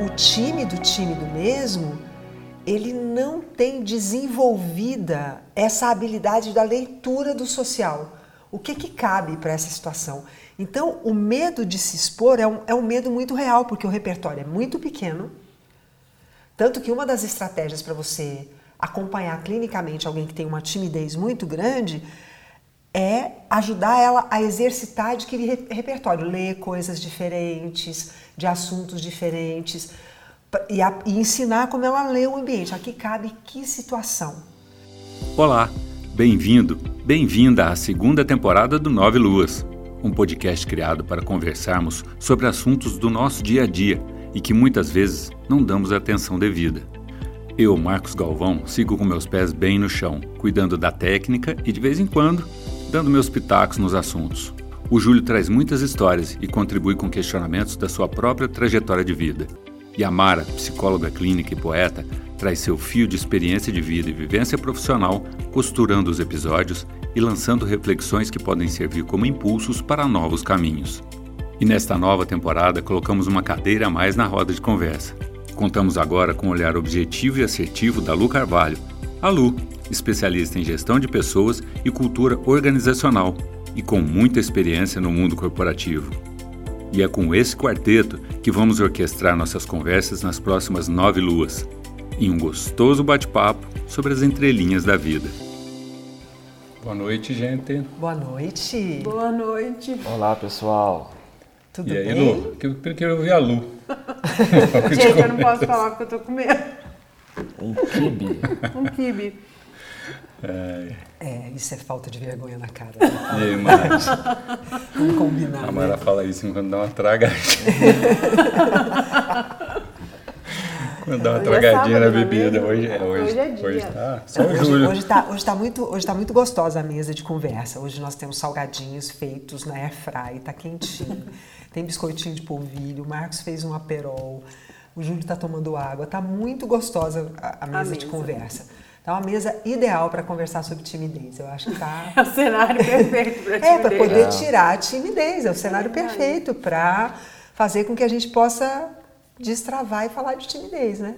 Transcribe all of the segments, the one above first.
o tímido, tímido mesmo, ele não tem desenvolvida essa habilidade da leitura do social. O que, que cabe para essa situação? Então, o medo de se expor é um, é um medo muito real, porque o repertório é muito pequeno. Tanto que uma das estratégias para você acompanhar clinicamente alguém que tem uma timidez muito grande é ajudar ela a exercitar aquele repertório, ler coisas diferentes, de assuntos diferentes e, a, e ensinar como ela lê o ambiente. Aqui cabe que situação. Olá, bem-vindo, bem-vinda à segunda temporada do Nove Luas, um podcast criado para conversarmos sobre assuntos do nosso dia a dia e que muitas vezes não damos atenção devida. Eu, Marcos Galvão, sigo com meus pés bem no chão, cuidando da técnica e de vez em quando dando meus pitacos nos assuntos. O Júlio traz muitas histórias e contribui com questionamentos da sua própria trajetória de vida. E a Mara, psicóloga clínica e poeta, traz seu fio de experiência de vida e vivência profissional, costurando os episódios e lançando reflexões que podem servir como impulsos para novos caminhos. E nesta nova temporada colocamos uma cadeira a mais na roda de conversa. Contamos agora com o olhar objetivo e assertivo da Lu Carvalho. A Lu, especialista em gestão de pessoas e cultura organizacional e com muita experiência no mundo corporativo. E é com esse quarteto que vamos orquestrar nossas conversas nas próximas nove luas, em um gostoso bate-papo sobre as entrelinhas da vida. Boa noite, gente. Boa noite. Boa noite. Olá, pessoal. Tudo e aí, bem? Lu? Eu quero ouvir a Lu. Gente, eu não posso falar porque eu tô com medo. Um kibe. Um kibe. É, É, isso é falta de vergonha na cara. e Né? Mara? Vamos combinar. A né? Mara fala isso enquanto dá uma tragadinha. quando dá uma Hoje é tragadinha na sábado, é bebida. mesmo? Hoje é hoje. Hoje é dia. Hoje tá só Hoje, hoje, tá, hoje, tá muito, hoje tá muito gostosa a mesa de conversa. Hoje nós temos salgadinhos feitos na airfry, tá quentinho. Tem biscoitinho de polvilho, o Marcos fez um aperol, o Júlio tá tomando água. Tá muito gostosa a, a mesa de mesa. conversa. Tá uma mesa ideal para conversar sobre timidez. Eu acho que tá É o cenário perfeito te É, para poder tirar a timidez, é o cenário perfeito para fazer com que a gente possa destravar e falar de timidez, né?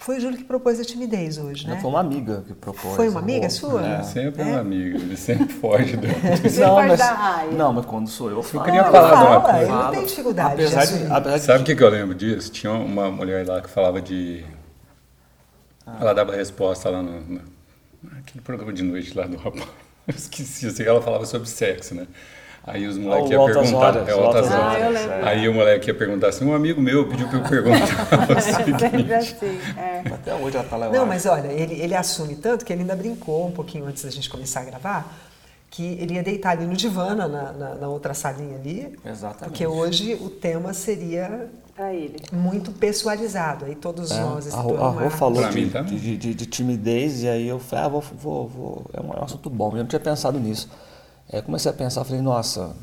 Foi o Júlio que propôs a timidez hoje, né? Foi uma amiga que propôs. Foi uma né? amiga sua? É, sempre uma amiga, ele sempre foge do. Pode dar raia. Não, mas quando sou eu, falo. queria Não, falar de uma fala, coisa. eu não Fala. tenho dificuldade de Apesar de, apesar de Sabe o que, que eu lembro disso? Tinha uma mulher lá que falava de. Ela dava resposta lá no, no. Aquele programa de noite lá do rapaz. Eu esqueci, eu sei que ela falava sobre sexo, né? Aí os moleques o iam perguntar. Horas, é, o altas Altas horas. Ah, eu lembro. Aí o moleque ia perguntar assim: um amigo meu pediu pra eu perguntar É assim. É. Até hoje ela tá lá. Não, mas olha, ele, ele assume tanto que ele ainda brincou um pouquinho antes da gente começar a gravar, que ele ia deitar ali no divã, na, na, na outra salinha ali, Exatamente. porque hoje o tema seria muito pessoalizado. Aí todos É, nós, a Rô, o a Rô falou de, de, de- de timidez e aí eu falei, ah, vou, vou, vou. É um, é um assunto bom. Eu não tinha pensado nisso. Aí eu comecei a pensar, falei, nossa,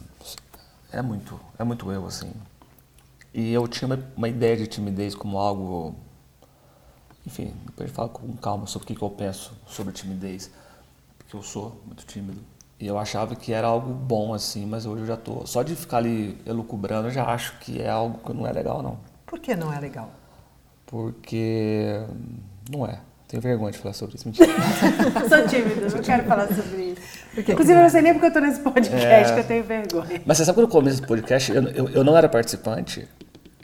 é muito, é muito eu, assim. E eu tinha uma, uma ideia de timidez como algo. Enfim, depois gente fala com calma sobre o que, que eu penso sobre timidez. Porque eu sou muito tímido. E eu achava que era algo bom, assim, mas hoje eu já tô. Só de ficar ali elucubrando, eu já acho que é algo que não é legal, não. Por que não é legal? Porque não é. Tenho vergonha de falar sobre isso. Mentira. Sou tímida, não quero falar sobre isso. Por que Inclusive, eu não não sei nem porque eu tô nesse podcast É. que eu tenho vergonha. Mas você sabe quando eu comecei esse podcast, eu, eu, eu não era participante.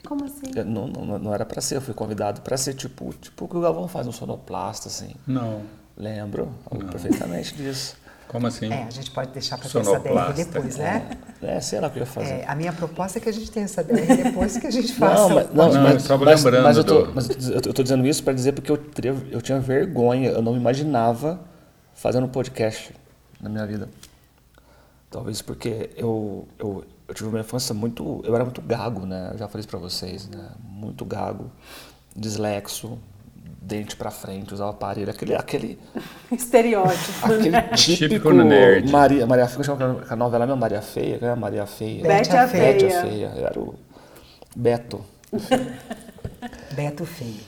Como assim? Eu não, não, não era pra ser, eu fui convidado pra ser tipo, tipo o que o Galvão faz, um sonoplasta, assim. Não. Lembro eu perfeitamente disso. Como assim? É, a gente pode deixar para ter essa DR depois, né? É, sei lá o que eu ia fazer. É, a minha proposta é que a gente tenha essa DR depois que a gente faça. Não, mas, não, Não, eu mas, mas- lembrando mas eu, tô, do- mas eu tô- dizendo isso para dizer porque eu, teria- eu tinha vergonha, eu não me imaginava fazendo um podcast na minha vida. Talvez porque eu, eu, eu tive uma infância muito. Eu era muito gago, né? Eu já falei isso pra vocês, né? Muito gago, dislexo, dente pra frente, usava aparelho, aquele. aquele Estereótipo. Aquele né? típico, Típico nerd. Maria, Maria Feia, chama a novela mesmo Maria Feia, era Maria Feia. Bete a Bete a Feia. Era o Beto. Beto feio.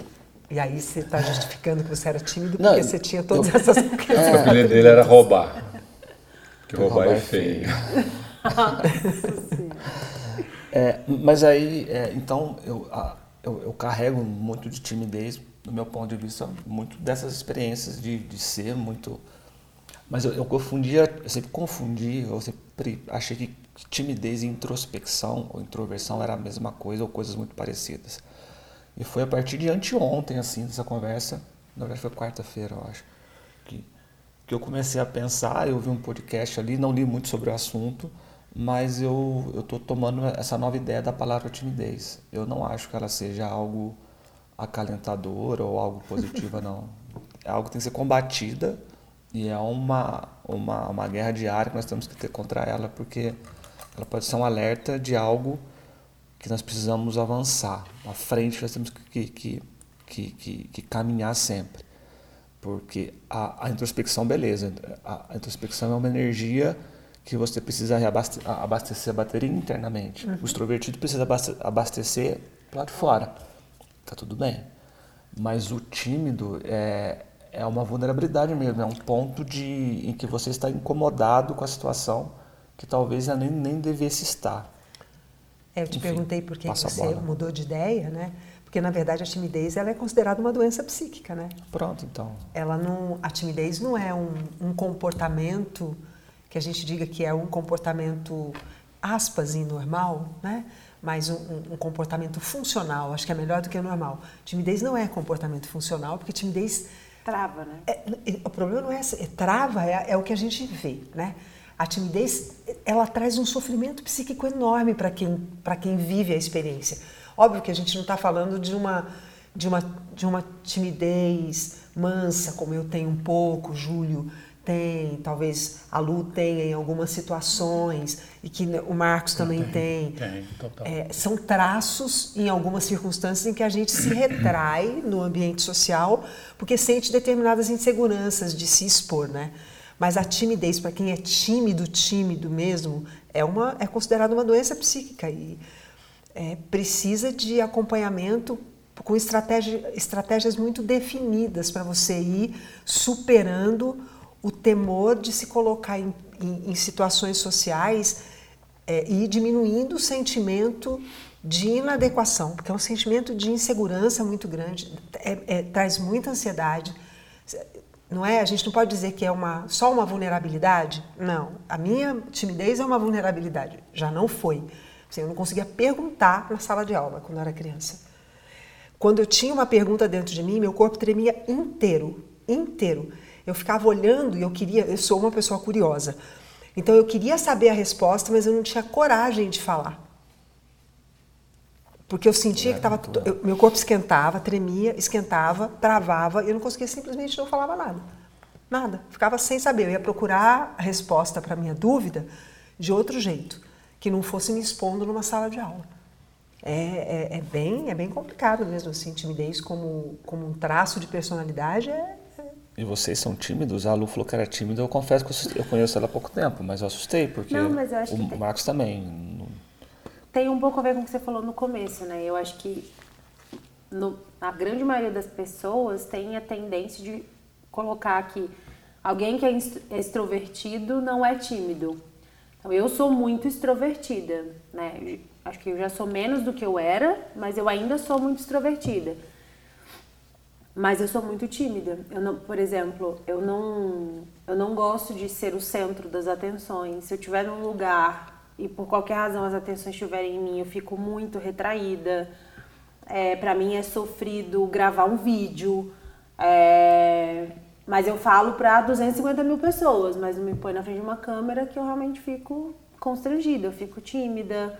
E aí você está justificando que você era tímido Não, porque você tinha todas eu- essas O apelido dele era roubar. Porque roubar é feio. É, mas aí, é, então, eu, a- eu, eu, carrego muito de timidez, do meu ponto de vista, muito dessas experiências de, de ser muito. Mas eu, eu confundia, eu sempre confundi, eu sempre achei que timidez e introspecção ou introversão era a mesma coisa ou coisas muito parecidas. E foi a partir de anteontem, assim, dessa conversa, na verdade foi quarta-feira, eu acho, que, que eu comecei a pensar, eu vi um podcast ali, não li muito sobre o assunto, mas eu tô tomando essa nova ideia da palavra timidez. Eu não acho que ela seja algo acalentador ou algo positivo, não. É algo que tem que ser combatida e é uma, uma, uma guerra diária que nós temos que ter contra ela, porque ela pode ser um alerta de algo que nós precisamos avançar. À frente nós temos que, que, que, que, que caminhar sempre. Porque a, a introspecção, beleza, a, a introspecção é uma energia que você precisa abastecer a bateria internamente. Uhum. O extrovertido precisa abastecer lá de fora. Tá tudo bem. Mas o tímido é, é uma vulnerabilidade mesmo, é um ponto de, em que você está incomodado com a situação que talvez nem, nem devesse estar. É, eu te Enfim, perguntei por que você mudou de ideia, né? Porque na verdade a timidez ela é considerada uma doença psíquica, né? Pronto, então. Ela não, a timidez não é um, um comportamento que a gente diga que é um comportamento aspas normal, né? Mas um, um, comportamento funcional, acho que é melhor do que o normal. Timidez não é comportamento funcional, porque timidez trava, né? É, o problema não é, é trava, é, é o que a gente vê, né? A timidez, ela traz um sofrimento psíquico enorme para quem, quem vive a experiência. Óbvio que a gente não está falando de uma, de, uma, de uma timidez mansa, como eu tenho um pouco, Júlio, tem, talvez a Lu tenha em algumas situações e que o Marcos também tem. Tem, total. É, são traços em algumas circunstâncias em que a gente se retrai no ambiente social porque sente determinadas inseguranças de se expor, né? Mas a timidez para quem é tímido, tímido mesmo, é uma é considerada uma doença psíquica e é, precisa de acompanhamento com estratégia, estratégias muito definidas para você ir superando o temor de se colocar em, em, em situações sociais é, e diminuindo o sentimento de inadequação, porque é um sentimento de insegurança muito grande, é, é, traz muita ansiedade. Não é? A gente não pode dizer que é uma, só uma vulnerabilidade. Não. A minha timidez é uma vulnerabilidade. Já não foi. Assim, eu não conseguia perguntar na sala de aula quando eu era criança. Quando eu tinha uma pergunta dentro de mim, meu corpo tremia inteiro, inteiro. Eu ficava olhando e eu queria, eu sou uma pessoa curiosa. Então eu queria saber a resposta, mas eu não tinha coragem de falar. Porque eu sentia que tava, eu, meu corpo esquentava, tremia, esquentava, travava, e eu não conseguia simplesmente não falava nada. Nada. Ficava sem saber. Eu ia procurar a resposta para a minha dúvida de outro jeito, que não fosse me expondo numa sala de aula. É, é, é bem, é bem complicado mesmo, assim, timidez como, como um traço de personalidade é, e vocês são tímidos? A Lu falou que era tímida. Eu confesso que eu, conheço ela há pouco tempo, mas eu assustei, porque não, eu o que Marcos tem, também. Tem um pouco a ver com o que você falou no começo, né? Eu acho que no, a grande maioria das pessoas tem a tendência de colocar que alguém que é extrovertido não é tímido. Então, eu sou muito extrovertida, né? Acho que eu já sou menos do que eu era, mas eu ainda sou muito extrovertida. Mas eu sou muito tímida. Eu não, por exemplo, eu não, eu não gosto de ser o centro das atenções. Se eu estiver num lugar e por qualquer razão as atenções estiverem em mim, eu fico muito retraída. É, para mim é sofrido gravar um vídeo. É, mas eu falo para 250 mil pessoas, mas me põe na frente de uma câmera que eu realmente fico constrangida, eu fico tímida.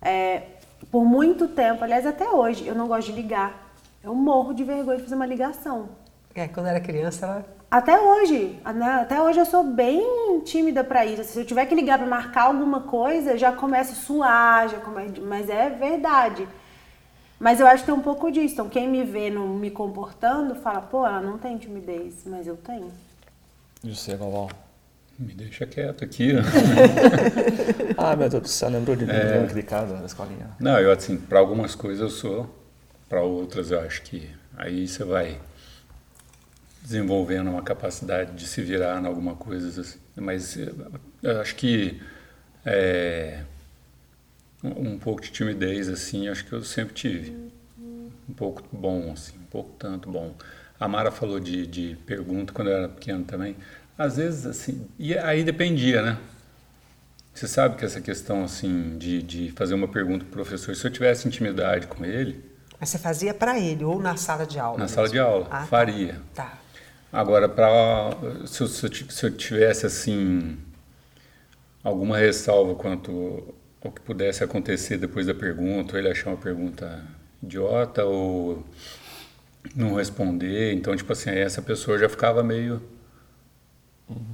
É, por muito tempo, aliás, até hoje, eu não gosto de ligar. Eu morro de vergonha de fazer uma ligação. É, quando era criança, ela... Até hoje, né, até hoje eu sou bem tímida para isso. Se eu tiver que ligar para marcar alguma coisa, já começo a suar, já come... mas é verdade. Mas eu acho que tem um pouco disso. Então, quem me vê não me comportando, fala, pô, ela não tem timidez, mas eu tenho. E você, Galvão? Me deixa quieto aqui. ah, meu Deus do céu, lembrou de mim, é... aquele caso na escolinha? Não, eu assim, para algumas coisas eu sou para outras eu acho que aí você vai desenvolvendo uma capacidade de se virar em alguma coisa assim. mas eu acho que é, um pouco de timidez assim acho que eu sempre tive um pouco bom, assim, um pouco tanto bom. A Mara falou de, de pergunta quando eu era pequeno também. Às vezes, assim, e aí dependia, né? Você sabe que essa questão, assim, de, de fazer uma pergunta para o professor, se eu tivesse intimidade com ele... Mas você fazia para ele ou na sala de aula? Na mesmo? sala de aula, ah, tá. faria. Tá. Agora, pra, se, eu, se eu tivesse, assim, alguma ressalva quanto ao que pudesse acontecer depois da pergunta, ou ele achar uma pergunta idiota, ou não responder. Então, tipo assim, essa pessoa já ficava meio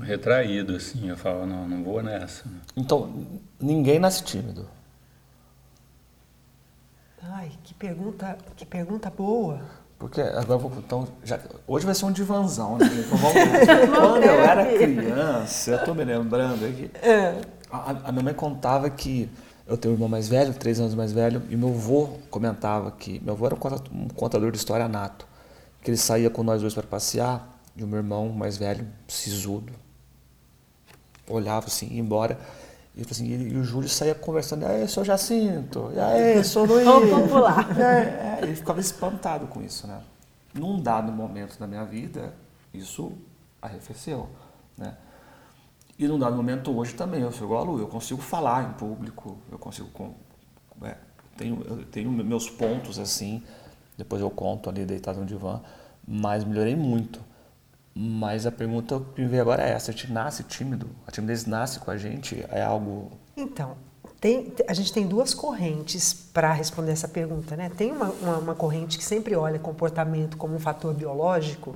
retraído, assim. Eu falava, não, não vou nessa. Então, ninguém nasce tímido. Ai, que pergunta, que pergunta boa. Porque agora vou. Então, já, hoje vai ser um divanzão, né? Então, vamos, quando eu era criança, eu estou me lembrando aqui. É. A, a minha mãe contava que eu tenho um irmão mais velho, três anos mais velho, e meu avô comentava que meu avô era um contador de história nato, que ele saía com nós dois para passear, e o meu irmão mais velho, sisudo, olhava assim, ia embora, e, assim, e, o Júlio saía conversando, e aí, sou Jacinto, e aí, sou Luiz. Vamos lá. É, é, ele ficava espantado com isso, né? Num dado momento da minha vida, isso arrefeceu, né? E num dado momento hoje também, eu sou igual a Lu, eu consigo falar em público, eu consigo. É, tenho, eu tenho meus pontos assim, depois eu conto ali deitado no divã, mas melhorei muito. Mas a pergunta que me veio agora é essa: a gente nasce tímido? A timidez nasce com a gente? É algo. Então, tem, a gente tem duas correntes para responder essa pergunta. Né? Tem uma, uma, uma, corrente que sempre olha comportamento como um fator biológico,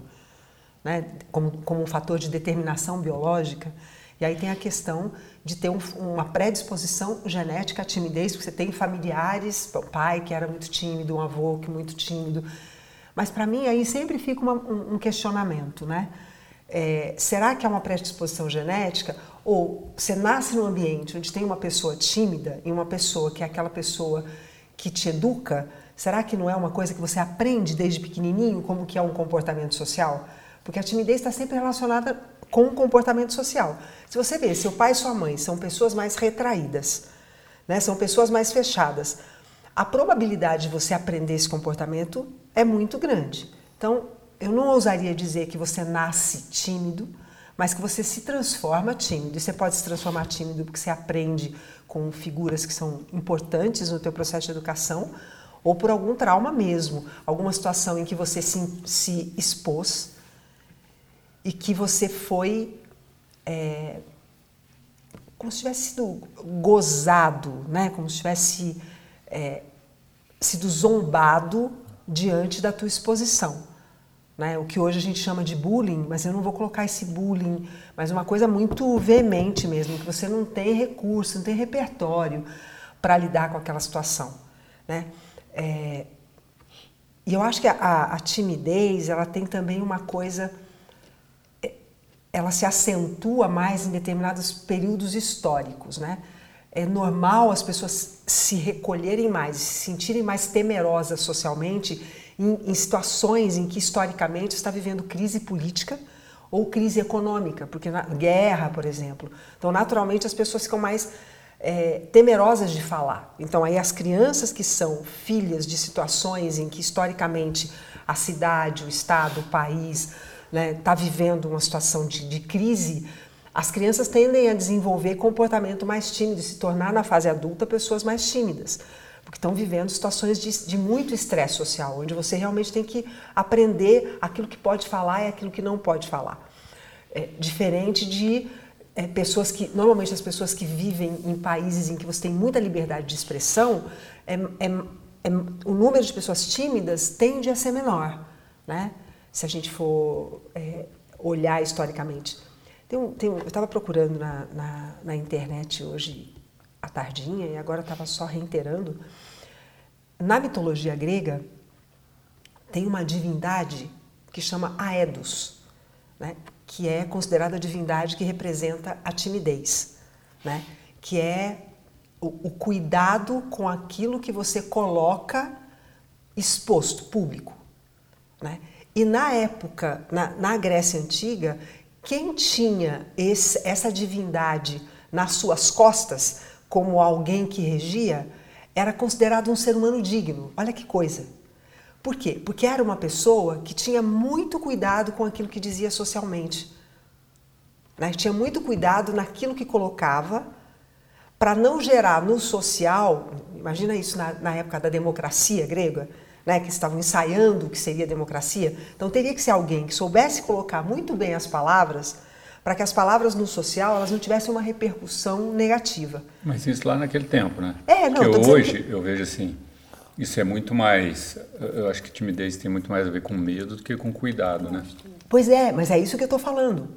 né? como, como um fator de determinação biológica. E aí tem a questão de ter um, uma predisposição genética à timidez, porque você tem familiares, o pai que era muito tímido, um avô que muito tímido. Mas para mim aí sempre fica uma, um, um, questionamento, né? É, será que é uma predisposição genética? Ou você nasce num ambiente onde tem uma pessoa tímida e uma pessoa que é aquela pessoa que te educa, será que não é uma coisa que você aprende desde pequenininho como que é um comportamento social? Porque a timidez está sempre relacionada com o comportamento social. Se você vê, seu pai e sua mãe são pessoas mais retraídas, né? são pessoas mais fechadas, a probabilidade de você aprender esse comportamento é muito grande. Então, eu não ousaria dizer que você nasce tímido, mas que você se transforma tímido. E você pode se transformar tímido porque você aprende com figuras que são importantes no teu processo de educação, ou por algum trauma mesmo, alguma situação em que você se, se expôs e que você foi é, como se tivesse sido gozado, né? como se tivesse é, sido zombado diante da tua exposição. Né? O que hoje a gente chama de bullying, mas eu não vou colocar esse bullying, mas uma coisa muito veemente mesmo, que você não tem recurso, não tem repertório para lidar com aquela situação. Né? É, e eu acho que a, a timidez ela tem também uma coisa ela se acentua mais em determinados períodos históricos, né? É normal as pessoas se recolherem mais, se sentirem mais temerosas socialmente em, em situações em que historicamente está vivendo crise política ou crise econômica, porque na guerra, por exemplo. Então, naturalmente, as pessoas ficam mais é, temerosas de falar. Então, aí as crianças que são filhas de situações em que historicamente a cidade, o estado, o país está né, tá vivendo uma situação de, de crise, as crianças tendem a desenvolver comportamento mais tímido, se tornar na fase adulta pessoas mais tímidas, porque estão vivendo situações de, de muito estresse social, onde você realmente tem que aprender aquilo que pode falar e aquilo que não pode falar. É, diferente de é, pessoas que, normalmente as pessoas que vivem em países em que você tem muita liberdade de expressão, é, é, é o número de pessoas tímidas tende a ser menor, né? se a gente for é, olhar historicamente. Tem um, tem um, eu estava procurando na, na, na, internet hoje à tardinha e agora estava só reiterando. Na mitologia grega tem uma divindade que chama Aedos, né? que é considerada a divindade que representa a timidez, né? que é o, o cuidado com aquilo que você coloca exposto, público. Né? E na época, na, na Grécia Antiga, quem tinha esse, essa divindade nas suas costas, como alguém que regia, era considerado um ser humano digno. Olha que coisa. Por quê? Porque era uma pessoa que tinha muito cuidado com aquilo que dizia socialmente. Né? Tinha muito cuidado naquilo que colocava para não gerar no social, imagina isso na, na época da democracia grega, né, que estavam ensaiando o que seria democracia. Então teria que ser alguém que soubesse colocar muito bem as palavras para que as palavras no social elas não tivessem uma repercussão negativa. Mas isso lá naquele tempo, né? É, não. Porque hoje que... eu vejo assim, isso é muito mais, eu acho que timidez tem muito mais a ver com medo do que com cuidado, né? Pois é, mas é isso que eu estou falando.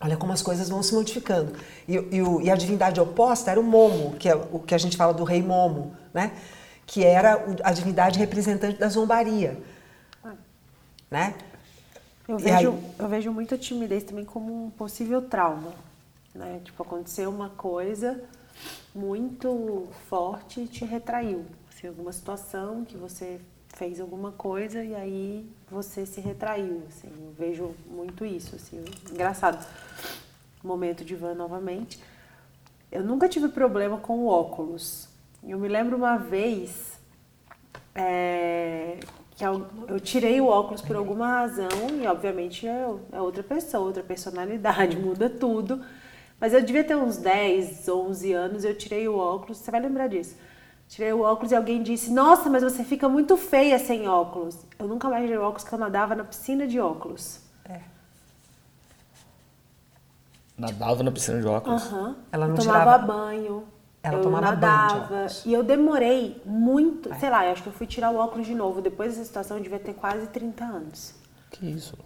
Olha como as coisas vão se modificando. E, e, e, a divindade oposta era o Momo, que é o que a gente fala do rei Momo, né? Que era a divindade representante da zombaria. Né? Eu vejo, aí... eu vejo muito a timidez também como um possível trauma. Né? Tipo, aconteceu uma coisa muito forte e te retraiu. Assim, alguma situação que você fez alguma coisa e aí você se retraiu. Assim, eu vejo muito isso. Assim, engraçado. Momento de van novamente. Eu nunca tive problema com o óculos. Eu me lembro uma vez é, que eu, eu, tirei o óculos por alguma razão e obviamente é, é outra pessoa, outra personalidade, muda tudo. Mas eu devia ter uns 10, 11 anos, eu tirei o óculos, você vai lembrar disso. Tirei o óculos e alguém disse: Nossa, mas você fica muito feia sem óculos. Eu nunca mais tirei óculos porque eu nadava na piscina de óculos. É. Nadava na piscina de óculos? Aham. Ela não tomava tirava... banho. Ela eu tomava nadava, banho E eu demorei muito, é. sei lá, eu acho que eu fui tirar o óculos de novo. Depois dessa situação eu devia ter quase 30 anos. Que isso?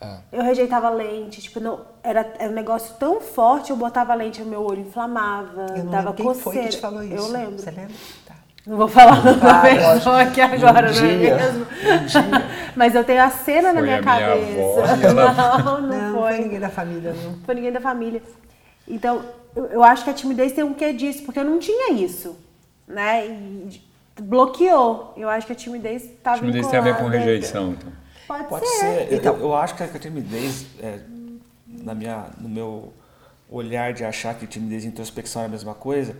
É. Eu rejeitava lente, tipo, não, era, era um negócio tão forte, eu botava lente, meu olho inflamava, eu não dava coceira. Foi que te falou isso. Eu lembro. Você lembra? Tá. Não vou falar ah, pessoa aqui agora, um não é mesmo? Um Mas eu tenho a cena foi na minha, minha cabeça. Avó, ela... Não, não, não foi. foi ninguém da família, não. Foi ninguém da família. Então, eu, eu acho que a timidez tem um quê disso, porque eu não tinha isso, né? E bloqueou. Eu acho que a timidez estava A timidez tem a ver com rejeição, então. Pode, Pode ser. ser. Então, eu, eu, acho que a timidez, é, na minha, no meu olhar de achar que timidez e introspecção é a mesma coisa,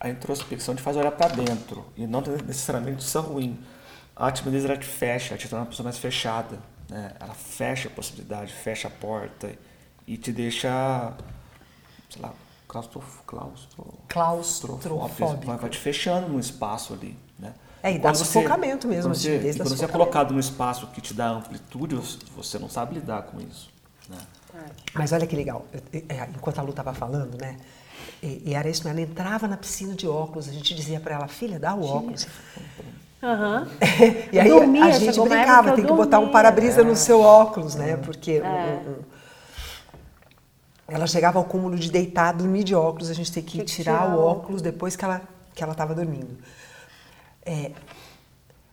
a introspecção te faz olhar para dentro e não necessariamente isso é ruim. A timidez ela te fecha, ela te torna uma pessoa mais fechada. Né? Ela fecha a possibilidade, fecha a porta e te deixa sei lá, claustrof, claustro, claustrofóbico. Vai, vai te fechando no espaço ali, né? É, e dá sufocamento mesmo. Quando você, quando você é colocado num espaço que te dá amplitude, você não sabe lidar com isso. Né? É. Mas olha que legal, é, enquanto a Lu estava falando, né? E, e, era isso, ela entrava na piscina de óculos, a gente dizia para ela, filha, dá o óculos. Uhum. e aí dormia, a gente brincava, tem que botar um para-brisa é. no seu óculos, né? Porque é. um, um, ela chegava ao cúmulo de deitar, dormir de óculos, a gente tem que, que tirar, tirar, o óculos depois que ela que ela estava dormindo. É,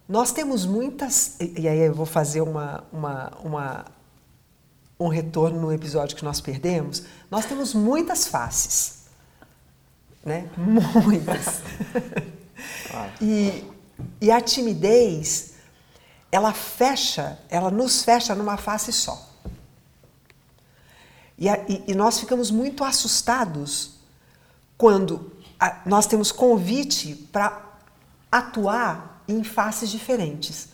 nós temos muitas e, e, aí eu vou fazer uma, uma, uma um retorno no episódio que nós perdemos. Nós temos muitas faces, né? Muitas. e, e a timidez, ela fecha, ela nos fecha numa face só. E, a, e, e nós ficamos muito assustados quando a, nós temos convite para atuar em faces diferentes.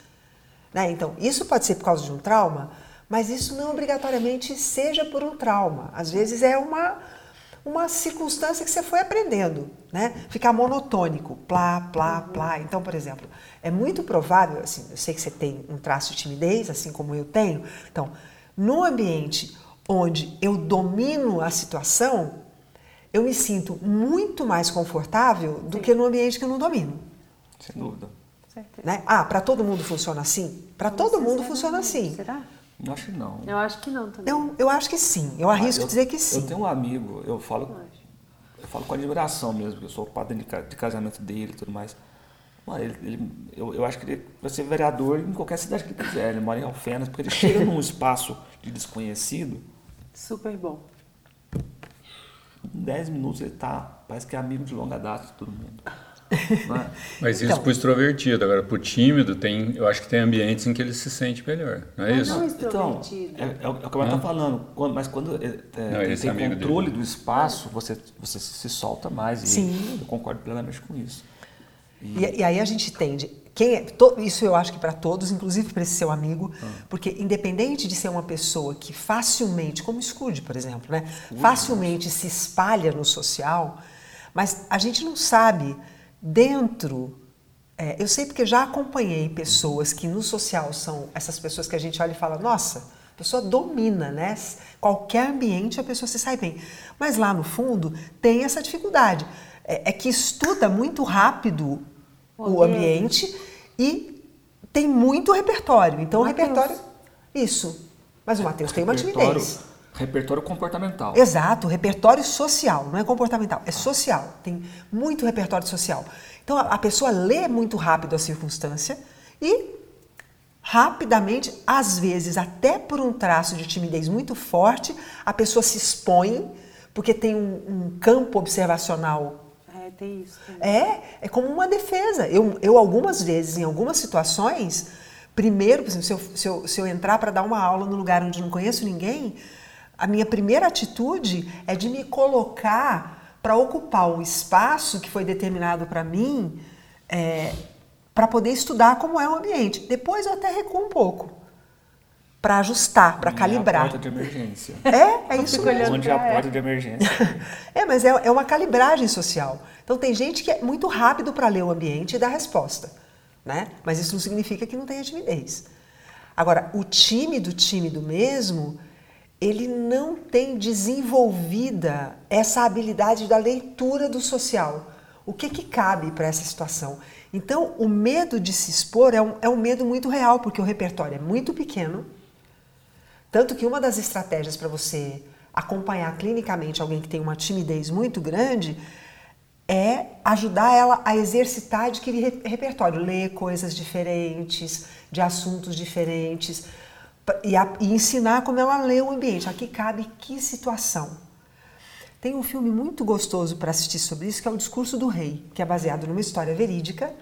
Né? Então, isso pode ser por causa de um trauma, mas isso não obrigatoriamente seja por um trauma. Às vezes é uma, uma circunstância que você foi aprendendo, né? Ficar monotônico, plá, plá, plá. Então, por exemplo, é muito provável, assim, eu sei que você tem um traço de timidez, assim como eu tenho. Então, no ambiente onde eu domino a situação, eu me sinto muito mais confortável do Sim. que no ambiente que eu não domino. Sem dúvida. Né? Ah, para todo mundo funciona assim? Para todo mundo funciona assim. Será? Eu acho que não. Eu acho que não também. Eu, eu acho que sim. Eu arrisco ah, eu, dizer que sim. Eu tenho um amigo, eu falo, eu falo com admiração mesmo, porque eu sou padrinho de casamento dele e tudo mais. Mano, ele, ele, eu, eu acho que ele vai ser vereador em qualquer cidade que ele quiser. Ele mora em Alfenas, porque ele chega num espaço de desconhecido Super bom. Em 10 minutos ele tá, parece que é amigo de longa data de todo mundo. É? Mas isso então, para o extrovertido. Agora, para o tímido, tem, eu acho que tem ambientes em que ele se sente melhor. Não é isso? Não, então, é, é, o que eu estou falando. Quando, mas quando é, é não, ele tem controle dele. do espaço, você, você se solta mais. Sim. eu concordo plenamente com isso. E, e aí a gente tende. Quem é, to, isso eu acho que para todos, inclusive para esse seu amigo, porque independente de ser uma pessoa que facilmente, como Scrooge, por exemplo, né, facilmente se espalha no social, mas a gente não sabe dentro. É, eu sei porque já acompanhei pessoas que no social são essas pessoas que a gente olha e fala, nossa, a pessoa domina, né? Qualquer ambiente a pessoa se sai bem. Mas lá no fundo tem essa dificuldade. É, é que estuda muito rápido o ambiente e tem muito repertório. Então, o repertório. Isso. Mas o Matheus tem uma timidez. Repertório comportamental. Exato, repertório social, não é comportamental, é social. Tem muito repertório social. Então a, a pessoa lê muito rápido a circunstância e rapidamente, às vezes até por um traço de timidez muito forte, a pessoa se expõe porque tem um, um campo observacional é, isso. É, é como uma defesa. Eu, eu algumas vezes, em algumas situações, primeiro, por exemplo, se eu, se eu, se eu entrar para dar uma aula no lugar onde não conheço ninguém, a minha primeira atitude é de me colocar para ocupar o espaço que foi determinado para mim é, para poder estudar como é o ambiente. Depois eu até recuo um pouco para ajustar, para calibrar. É a porta de emergência. É, é isso mesmo. Onde é a porta de emergência. é, mas é, é uma calibragem social. Então tem gente que é muito rápido para ler o ambiente e dar resposta, né? Mas isso não significa que não tenha timidez. Agora, o tímido, tímido mesmo, ele não tem desenvolvida essa habilidade da leitura do social. O que, que cabe para essa situação? Então, o medo de se expor é um, é um medo muito real, porque o repertório é muito pequeno. Tanto que uma das estratégias para você acompanhar clinicamente alguém que tem uma timidez muito grande é ajudar ela a exercitar, adquirir repertório, ler coisas diferentes, de assuntos diferentes e, a, e ensinar como ela lê o ambiente. Aqui cabe que situação. Tem um filme muito gostoso para assistir sobre isso, que é O Discurso do Rei, que é baseado numa história verídica,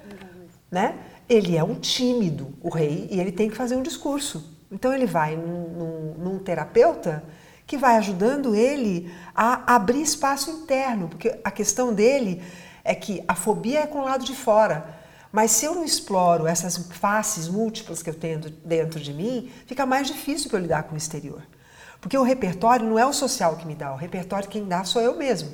né? Ele é um tímido, o rei, e ele tem que fazer um discurso. Então ele vai num, num, num terapeuta que vai ajudando ele a abrir espaço interno, porque a questão dele é que a fobia é com o lado de fora. Mas se eu não exploro essas faces múltiplas que eu tenho dentro de mim, fica mais difícil para eu lidar com o exterior. Porque o repertório não é o social que me dá, o repertório quem dá sou eu mesmo.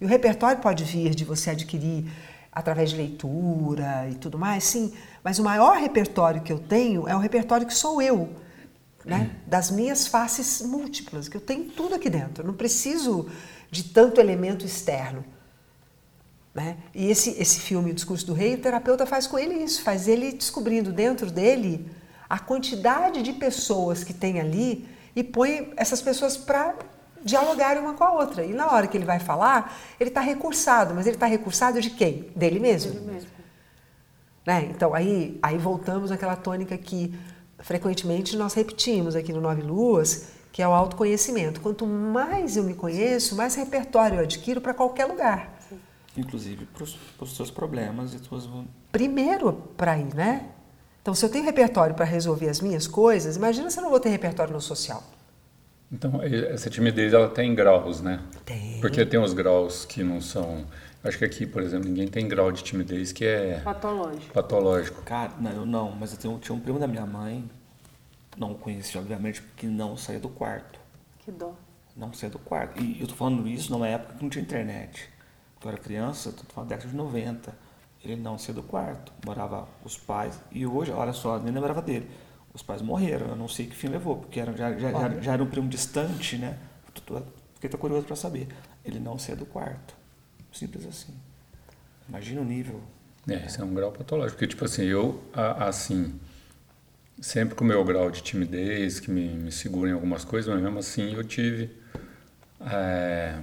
E o repertório pode vir de você adquirir através de leitura e tudo mais, sim, mas o maior repertório que eu tenho é o repertório que sou eu, né? das minhas faces múltiplas, que eu tenho tudo aqui dentro, eu não preciso de tanto elemento externo. Né? E esse, esse filme, O Discurso do Rei, o terapeuta faz com ele isso, faz ele descobrindo dentro dele a quantidade de pessoas que tem ali e põe essas pessoas para dialogarem uma com a outra. E na hora que ele vai falar, ele está recursado, mas ele está recursado de quem? Dele mesmo. Dele mesmo. Né? Então aí, aí voltamos àquela tônica que frequentemente nós repetimos aqui no Nove Luas, que é o autoconhecimento. Quanto mais eu me conheço, mais repertório eu adquiro para qualquer lugar inclusive para os seus problemas e suas primeiro para ir, né? Então, se eu tenho repertório para resolver as minhas coisas, imagina se eu não vou ter repertório no social. Então, essa timidez ela tem graus, né? Tem. Porque tem os graus que não são. Acho que aqui, por exemplo, ninguém tem grau de timidez que é patológico. Patológico. Cara, não, eu não, mas eu tenho, tinha um primo da minha mãe, não conheci, obviamente, porque não saía do quarto. Que dó. Não saía do quarto. E eu tô falando isso numa época que não tinha internet eu era criança, estou falando década de 90, ele não saiu do quarto, morava os pais, e hoje, olha só, nem lembrava dele. Os pais morreram, eu não sei que fim levou, porque era, já, já, já, já era um primo distante, né? Fiquei tão curioso para saber. Ele não saiu do quarto. Simples assim. Imagina o nível. É, isso é um grau patológico. Porque, tipo assim, eu, assim, sempre com o meu grau de timidez, que me, me segura em algumas coisas, mas mesmo assim eu tive. É,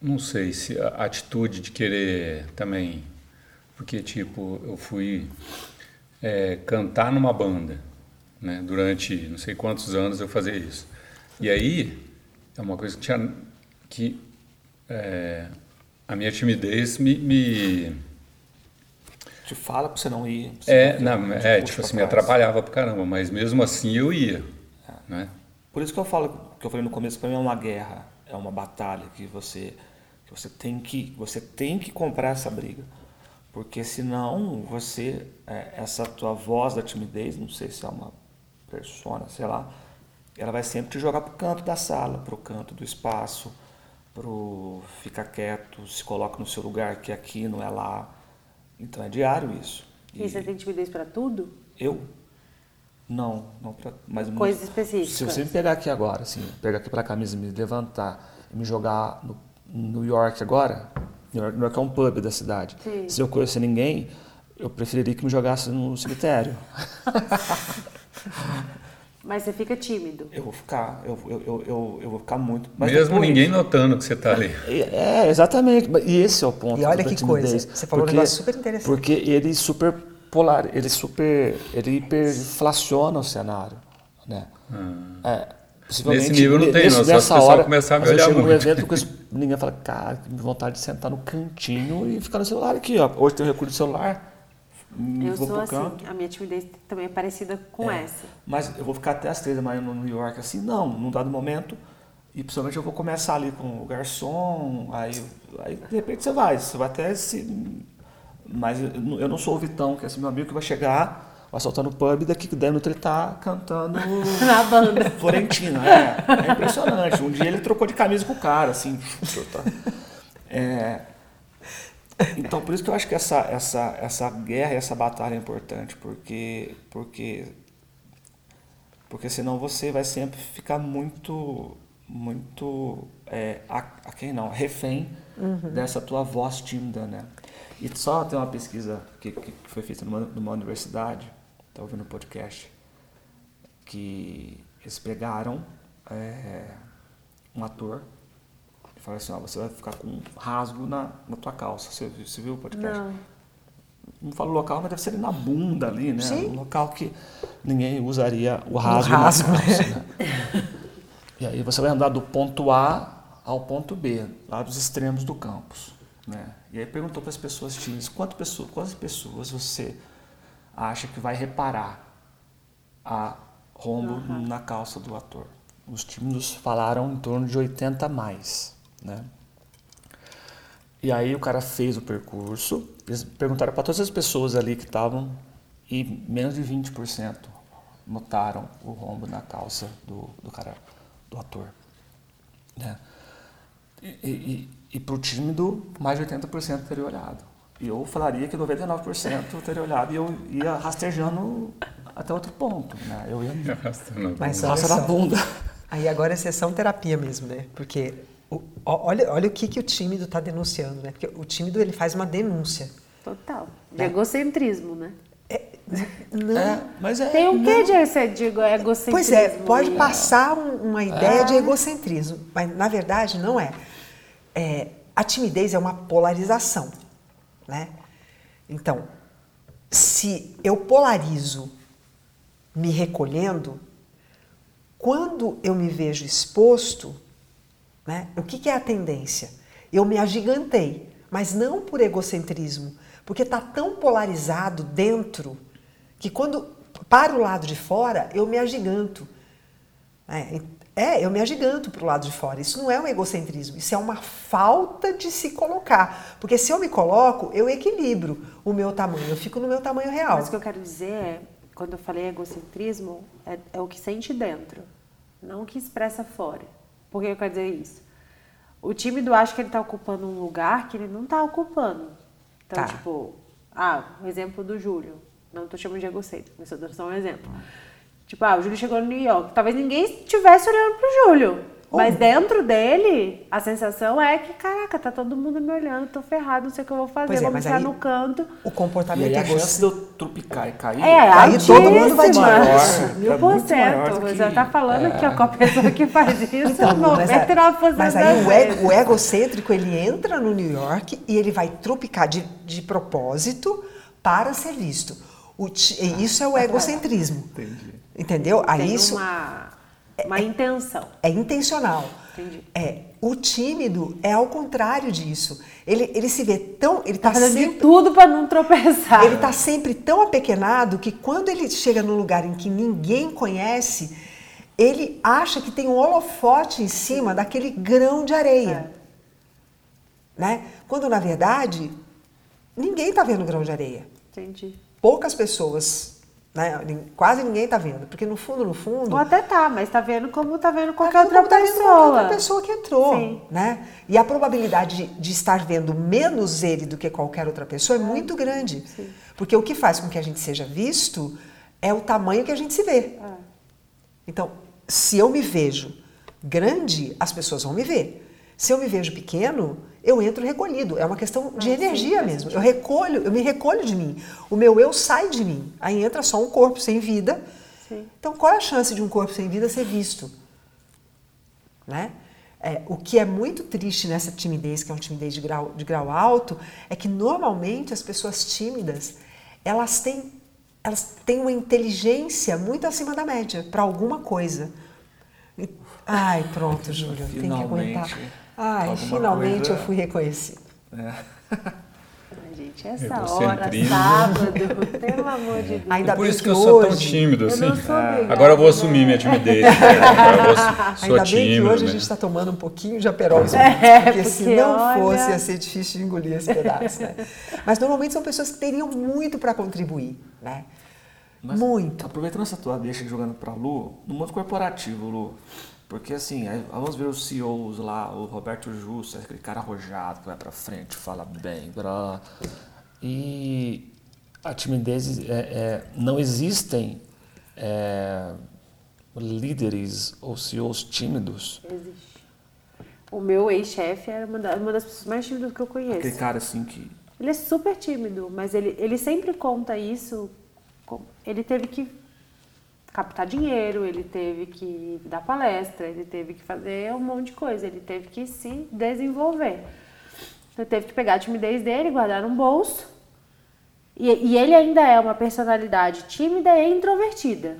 não sei se a atitude de querer também, porque tipo eu fui é, cantar numa banda, né? Durante não sei quantos anos eu fazia isso. E aí é uma coisa que tinha que é, a minha timidez me, me te fala para você não ir. Você é, não, é tipo assim, me atrapalhava pra caramba, mas mesmo assim eu ia. É. Né? Por isso que eu falo, que eu falei no começo, para mim é uma guerra, é uma batalha que você que você tem que, você tem que comprar essa briga. Porque senão você, é, essa tua voz da timidez, não sei se é uma persona, sei lá, ela vai sempre te jogar para o canto da sala, para o canto do espaço, para ficar quieto, se coloca no seu lugar, que aqui não é lá. Então é diário isso. E, e você tem timidez para tudo? Eu? Não, não pra, mas coisas específicas. Se você me pegar aqui agora, assim, pegar aqui para a camisa e me levantar e me jogar no New York agora, New York, New York é um pub da cidade. Sim. Se eu conhecer ninguém, eu preferiria que me jogasse no cemitério. Mas você fica tímido. Eu vou ficar, eu, eu, eu, eu vou ficar muito. Mesmo depois, ninguém notando que você está ali. É, exatamente. E esse é o ponto. E olha que coisa, você falou porque, um negócio super interessante. Porque ele super polar, ele super, ele hiperflaciona o cenário, né? Hum. É, Nesse nível não tem, nesse, não. Só se o pessoal começar a me olhar muito. evento com ninguém fala, cara, que vontade de sentar no cantinho e ficar no celular aqui, ó. Hoje tem o recurso do celular. Eu sou assim, canto. a minha timidez também é parecida com é, essa. Mas eu vou ficar até as três da manhã no New York assim, não, num dado momento. E principalmente eu vou começar ali com o garçom, aí, aí de repente você vai, você vai até se. Mas eu não sou o Vitão, que é esse meu amigo que vai chegar vai soltar no pub, daqui que 10 minutos ele tá cantando. Na banda. Florentina, é. É impressionante. Um dia ele trocou de camisa com o cara, assim. É, então, por isso que eu acho que essa, essa, essa guerra, essa batalha é importante, porque, porque, porque senão você vai sempre ficar muito, muito, é, a, a quem não, refém uhum. dessa tua voz tímida, né? E só tem uma pesquisa que, que foi feita numa, numa universidade, está ouvindo o podcast, que eles pegaram é, um ator e falaram assim, ó, você vai ficar com um rasgo na, na tua calça. Você, você viu o podcast? Não. Não falo local, mas deve ser na bunda ali, né? Sim. Um local que ninguém usaria o rasgo, o rasgo na calça, né? e aí você vai andar do ponto A ao ponto B, lá dos extremos do campus. Né? E aí perguntou para as pessoas quantas pessoas, quantas pessoas você acha que vai reparar a rombo uhum. na calça do ator. Os tímidos falaram em torno de 80 mais, né? E aí o cara fez o percurso, eles perguntaram para todas as pessoas ali que estavam e menos de 20% notaram o rombo na calça do, do cara, do ator. Né? E, e, e para o tímido, mais de 80% teria olhado. E eu falaria que 99% teria olhado e eu ia rastejando até outro ponto. Né? Eu ia Mas a bunda. Aí agora é sessão terapia mesmo, né? Porque o, olha, olha o que, que o tímido está denunciando, né? Porque o tímido ele faz uma denúncia. Total. De é. egocentrismo, né? É, não. É, mas é, Tem um quê de, de egocentrismo? Pois é, pode passar uma ideia é. de egocentrismo, mas na verdade não é. é. A timidez é uma polarização. Né? Então, se eu polarizo me recolhendo, quando eu me vejo exposto, né, o que, que é a tendência? Eu me agigantei, mas não por egocentrismo, porque está tão polarizado dentro que quando para o lado de fora eu me agiganto. É, é, eu me agiganto para o lado de fora. Isso não é um egocentrismo, isso é uma falta de se colocar. Porque se eu me coloco, eu equilibro o meu tamanho, eu fico no meu tamanho real. Mas o que eu quero dizer é, quando eu falei egocentrismo, é, é o que sente dentro, não o que expressa fora. Por que eu quero dizer isso? O tímido acha que ele está ocupando um lugar que ele não está ocupando. Então, tá. tipo, ah, o exemplo do Júlio. Não estou chamando de egocêntrico, mas estou dando só um exemplo. Tipo, ah, o Júlio chegou no New York. Talvez ninguém estivesse olhando pro Júlio. Mas dentro dele, a sensação é que, caraca, tá todo mundo me olhando, tô ferrado, não sei o que eu vou fazer, é, vou ficar no canto. O comportamento e aí, a chance de eu tropicar e cair. É, aí todo mundo vai dizer Mil por cento. Você tá falando é. que a pessoa que faz isso, então, 99% Mas aí o, ego, o egocêntrico, ele entra no New York e ele vai tropicar de, de propósito para ser visto. O, isso é o egocentrismo. Entendi. Entendeu? Aí Tem isso uma, uma é, intenção. É intencional. Entendi. É, o tímido é ao contrário disso. Ele, ele se vê tão. Ele tá, tá fazendo sempre, tudo para não tropeçar. Ele está sempre tão apequenado que quando ele chega num lugar em que ninguém conhece, ele acha que tem um holofote em cima daquele grão de areia. né? Quando na verdade ninguém está vendo grão de areia. Entendi. Poucas pessoas, né? Quase ninguém está vendo, porque no fundo, no fundo. Ou até tá, mas tá vendo como tá vendo tá qualquer vendo outra como tá vendo pessoa. qualquer outra pessoa que entrou, Sim. né? E a probabilidade de, de estar vendo menos ele do que qualquer outra pessoa é muito grande, Sim. porque o que faz com que a gente seja visto é o tamanho que a gente se vê. É. Então, se eu me vejo grande, as pessoas vão me ver. Se eu me vejo pequeno, eu entro recolhido. É uma questão de Ah, sim, energia faz mesmo. Eu recolho, eu me recolho de mim. O meu eu sai de mim. Aí entra só um corpo sem vida. Sim. Então, qual é a chance de um corpo sem vida ser visto? Né? É, o que é muito triste nessa timidez, que é uma timidez de grau, de grau alto, é que normalmente as pessoas tímidas elas têm, elas têm uma inteligência muito acima da média para alguma coisa. Ai, pronto, Júlio, tem que aguentar. Ai, alguma finalmente coisa- eu fui reconhecido. É. Ai, gente, essa Egocentrismo. hora, sábado, pelo amor de Deus. Ainda É por isso que eu sou tão tímido assim. obrigada, Agora eu vou assumir né? minha timidez. né? Agora eu vou, sou Ainda bem que tímido. hoje a né? gente está tomando um pouquinho de aperol É, porque, se porque não olha- fosse ia ser difícil de engolir esse pedaço, né? Mas normalmente são pessoas que teriam muito para contribuir, né? Mas, muito. Aproveitando essa tua deixa jogando pra Lu, no mundo corporativo, Lu. Porque assim, vamos ver os CEOs lá, o Roberto Justo, aquele cara arrojado que vai pra frente, fala bem. Brá. E a timidez, é, é, não existem é, líderes ou CEOs tímidos. Existe. O meu ex-chefe era uma da- uma das pessoas mais tímidas que eu conheço. Aquele cara assim que. Ele é super tímido, mas ele, ele sempre conta isso. Ele teve que captar dinheiro, ele teve que dar palestra, ele teve que fazer um monte de coisa, ele teve que se desenvolver. Ele teve que pegar a timidez dele, guardar num bolso. E, e ele ainda é uma personalidade tímida e introvertida.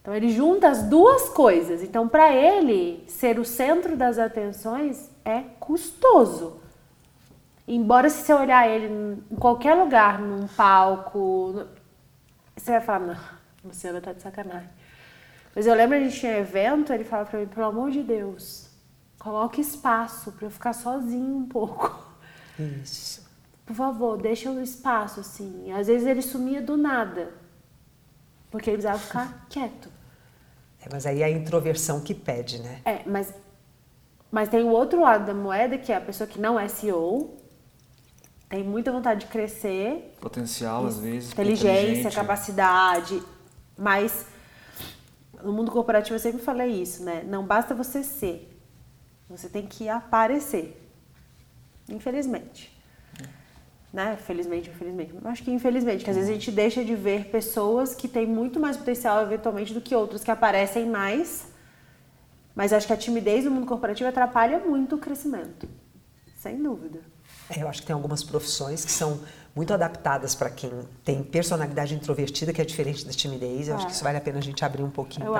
Então ele junta as duas coisas. Então para ele ser o centro das atenções é custoso. Embora se você olhar ele em qualquer lugar, num palco, você vai falar, não, Luciana tá de sacanagem. Mas eu lembro a gente tinha um evento, ele falava pra mim, pelo amor de Deus, coloque espaço pra eu ficar sozinho um pouco. Isso. Por favor, deixa um espaço assim. Às vezes ele sumia do nada, porque ele precisava ficar quieto. É, mas aí é a introversão que pede, né? É, mas, mas tem o outro lado da moeda, que é a pessoa que não é CEO, tem muita vontade de crescer, Potencial, às vezes. inteligência, inteligente. capacidade, mas no mundo corporativo eu sempre falei isso, né? Não basta você ser, você tem que aparecer. Infelizmente. Né? Felizmente, infelizmente. Acho que infelizmente, que às vezes a gente deixa de ver pessoas que têm muito mais potencial eventualmente do que outras que aparecem mais. Mas acho que a timidez no mundo corporativo atrapalha muito o crescimento. Sem dúvida. É, eu acho que tem algumas profissões que são muito adaptadas para quem tem personalidade introvertida, que é diferente da timidez. Eu acho É. que isso vale a pena a gente abrir um pouquinho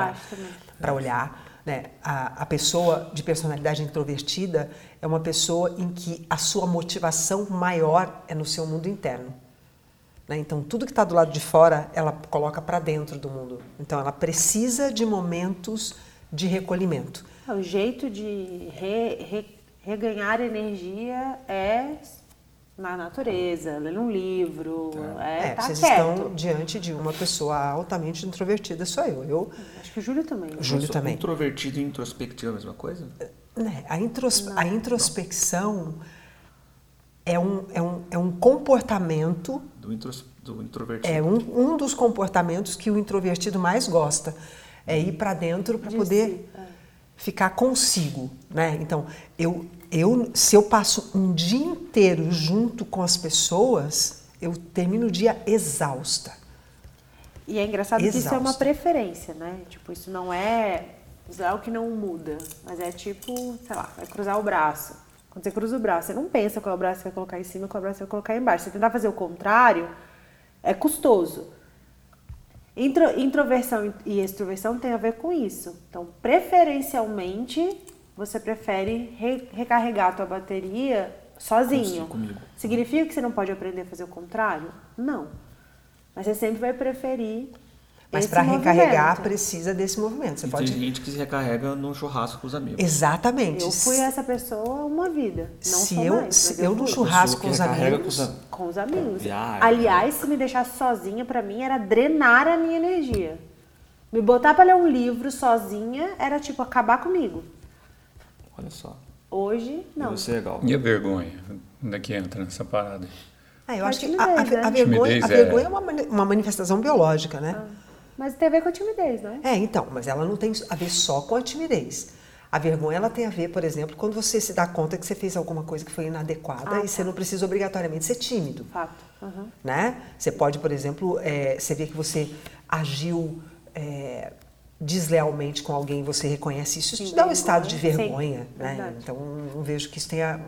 para olhar. Né? A, a pessoa de personalidade introvertida é uma pessoa em que a sua motivação maior é no seu mundo interno. né? Então, tudo que está do lado de fora, ela coloca para dentro do mundo. Então, ela precisa de momentos de recolhimento. É, O jeito de re- re- reganhar energia é na natureza, lendo um livro, é, É, tá vocês quieto. estão diante de uma pessoa altamente introvertida, sou eu. Eu Acho que o Júlio também. Ju- Júlio também. Introvertido e introspectivo é a mesma coisa? Né, A, intros- a introspecção é um, é, um, é um comportamento, Do, intros, do introvertido. é um, um dos comportamentos que o introvertido mais gosta. É ir para dentro para De poder si, é. ficar consigo. Né? Então, eu, eu, se eu passo um dia inteiro junto com as pessoas, eu termino o dia exausta. E é engraçado que isso é uma Exausta. preferência, né? Tipo, isso não é. Isso é o que não muda. Mas é tipo, sei lá, vai cruzar o braço. Quando você cruza o braço, você não pensa qual braço você vai colocar em cima e qual braço você vai colocar embaixo. Se você tentar fazer o contrário, é custoso. Intro- introversão e extroversão tem a ver com isso. Então, preferencialmente, você prefere re- recarregar a tua bateria sozinho. Consigo, comigo. Significa que você não pode aprender a fazer o contrário? Não. Mas você sempre vai preferir Mas para recarregar precisa desse movimento. Você E pode. tem gente que se recarrega num churrasco com os amigos. Exatamente. Eu fui essa pessoa uma vida. Não Se sou eu- mais, se eu no fui. churrasco com os amigos. com Com os amigos. Viagem. Aliás, se me deixasse sozinha, pra mim era drenar a minha energia. Me botar pra ler um livro sozinha era tipo acabar comigo. Olha só. Hoje, não. você é legal. E a vergonha? Onde é que entra nessa parada? Ah, eu A acho que a, a- né? a vergonha, a é- vergonha é uma, mani- uma manifestação biológica, né? Mas tem a ver com a timidez, não é? É, então, mas ela não tem a ver só com a timidez. A vergonha ela tem a ver, por exemplo, quando você se dá conta que você fez alguma coisa que foi inadequada Ah, e você não precisa obrigatoriamente ser tímido. Fato. Uhum. né? Você pode, por exemplo, é, você vê que você agiu é, deslealmente com alguém, você reconhece isso, isso Sim, te dá um estado de vergonha. Sim, né? verdade. Então não vejo que isso tenha.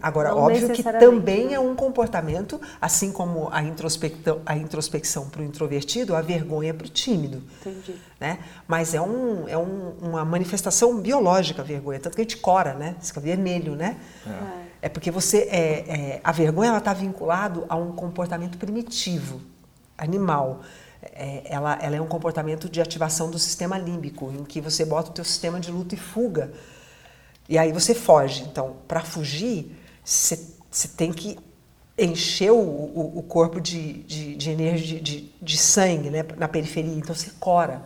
Agora, não óbvio que também né? é um comportamento, assim como a introspecção, a introspecção para o introvertido, a vergonha para o tímido. Entendi. Né? Mas é, um, é um- uma manifestação biológica a vergonha, tanto que a gente cora, né? Fica vermelho, né? É porque você é, é, a vergonha ela está vinculado a um comportamento primitivo, animal. É, ela, ela é um comportamento de ativação do sistema límbico, em que você bota o teu sistema de luta e fuga. E aí você foge. Então, para fugir, você tem que encher o, o, o corpo de, de, de energia, de, de sangue né, na periferia. Então você cora.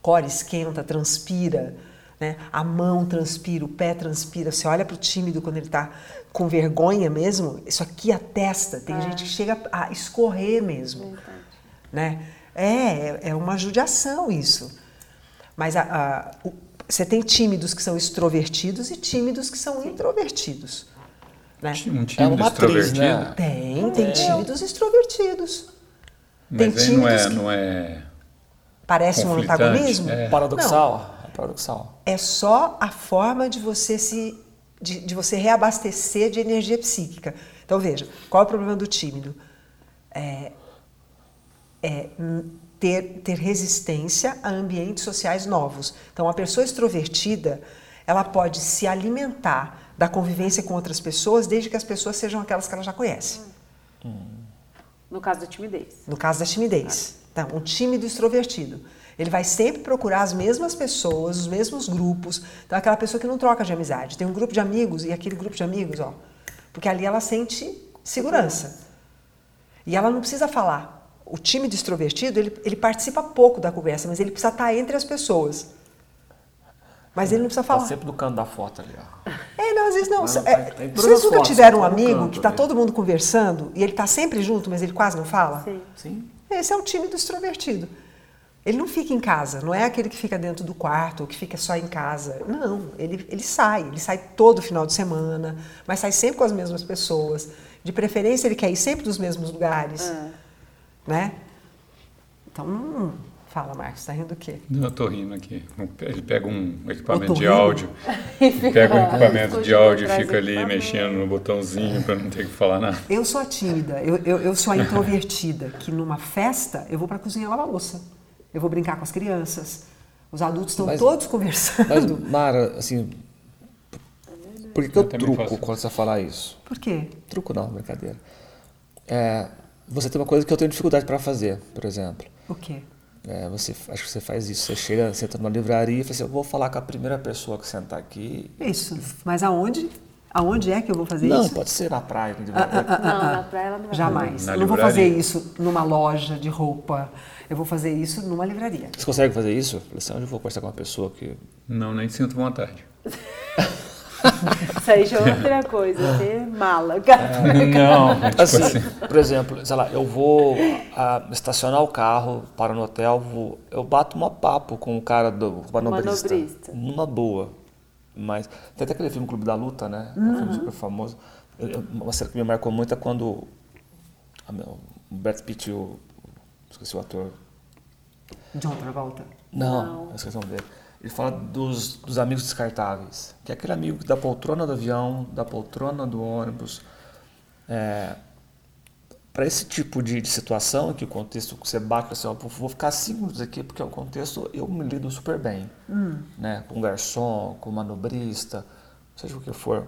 Cora, esquenta, transpira. Né? A mão transpira, o pé transpira. Você olha para o tímido quando ele está com vergonha mesmo, isso aqui a testa. Tem gente que chega a escorrer mesmo. Né? É, é uma judiação isso. Mas a- a- o- você tem tímidos que são extrovertidos e tímidos que são introvertidos. Né? Um É tímido uma atriz, extrovertido? né? Tem, tem tímidos extrovertidos. Tem Mas aí não é, tímidos não é... Parece um antagonismo? é. Paradoxal? É paradoxal. É só a forma de você se de, de você reabastecer de energia psíquica. Então veja, qual é o problema do tímido? É, é hum, ter, ter resistência a ambientes sociais novos. Então a pessoa extrovertida, ela pode se alimentar da convivência com outras pessoas, desde que as pessoas sejam aquelas que ela já conhece. No caso da timidez. No caso da timidez. Então, um tímido extrovertido. Ele vai sempre procurar as mesmas pessoas, os mesmos grupos. Então, aquela pessoa que não troca de amizade. Tem um grupo de amigos e aquele grupo de amigos, ó. Porque ali ela sente segurança. E ela não precisa falar. O tímido extrovertido, ele, ele participa pouco da conversa, mas ele precisa estar entre as pessoas. Mas ele não precisa Tá falar. sempre no canto da foto ali, ó. É, não, às vezes não. Não, É, tá- tá em todas vocês nunca tiveram um tá amigo canto que está ali. todo mundo conversando e ele está sempre junto, mas ele quase não fala? Sim. Sim. Esse é o tímido extrovertido. Ele não fica em casa, não é aquele que fica dentro do quarto ou que fica só em casa. Não, ele, ele sai, ele sai todo final de semana, mas sai sempre com as mesmas pessoas. De preferência, ele quer ir sempre nos mesmos lugares. Né? Então, hum, fala, Marcos, tá rindo do quê? Eu tô rindo aqui. Ele pega um equipamento de áudio, pega um equipamento de áudio e fica ali mexendo no botãozinho para não ter que falar nada. Eu sou a tímida, eu, eu, eu sou a introvertida, que numa festa eu vou para a cozinha lavar louça. Eu vou brincar com as crianças. Os adultos estão Mas- todos Mas, conversando. Mara, assim. Por que, que Eu eu truco faço quando você falar isso? Por quê? Truco não, brincadeira. É, você tem uma coisa que eu tenho dificuldade para fazer, por exemplo. O quê? É, você, acho que você faz isso. Você chega, senta numa livraria e fala assim: eu vou falar com a primeira pessoa que sentar aqui. Isso. Mas aonde? Aonde é que eu vou fazer Não, isso? pode ser na praia. Não, na praia ela não vai Jamais. Na eu não vou fazer isso numa loja de roupa. Eu vou fazer isso numa livraria. Você consegue fazer isso? Eu falei assim, onde eu vou conversar com uma pessoa que. Não, nem sinto vontade. Isso aí já é outra coisa, ser mala, cara. Não, tipo Assim, assim. por exemplo, sei lá, eu vou estacionar o carro, para no hotel, vou, eu bato um papo com o cara do manobrista. Manobrista. Numa boa. Mas tem até aquele filme Clube da Luta, né? É um filme super famoso. Eu- eu- uma cena que me marcou muito é quando a meu- o Brad Pitt o. Esqueci o ator. John Travolta. Não, eu esqueci o nome dele. Ele fala dos, dos amigos descartáveis. Que é aquele amigo da poltrona do avião, da poltrona do ônibus. É, para esse tipo de, de situação, que o contexto que você bate, assim, ó, vou- ficar cinco minutos aqui, porque o contexto eu me lido super bem. Né? Com garçom, com manobrista, seja o que for.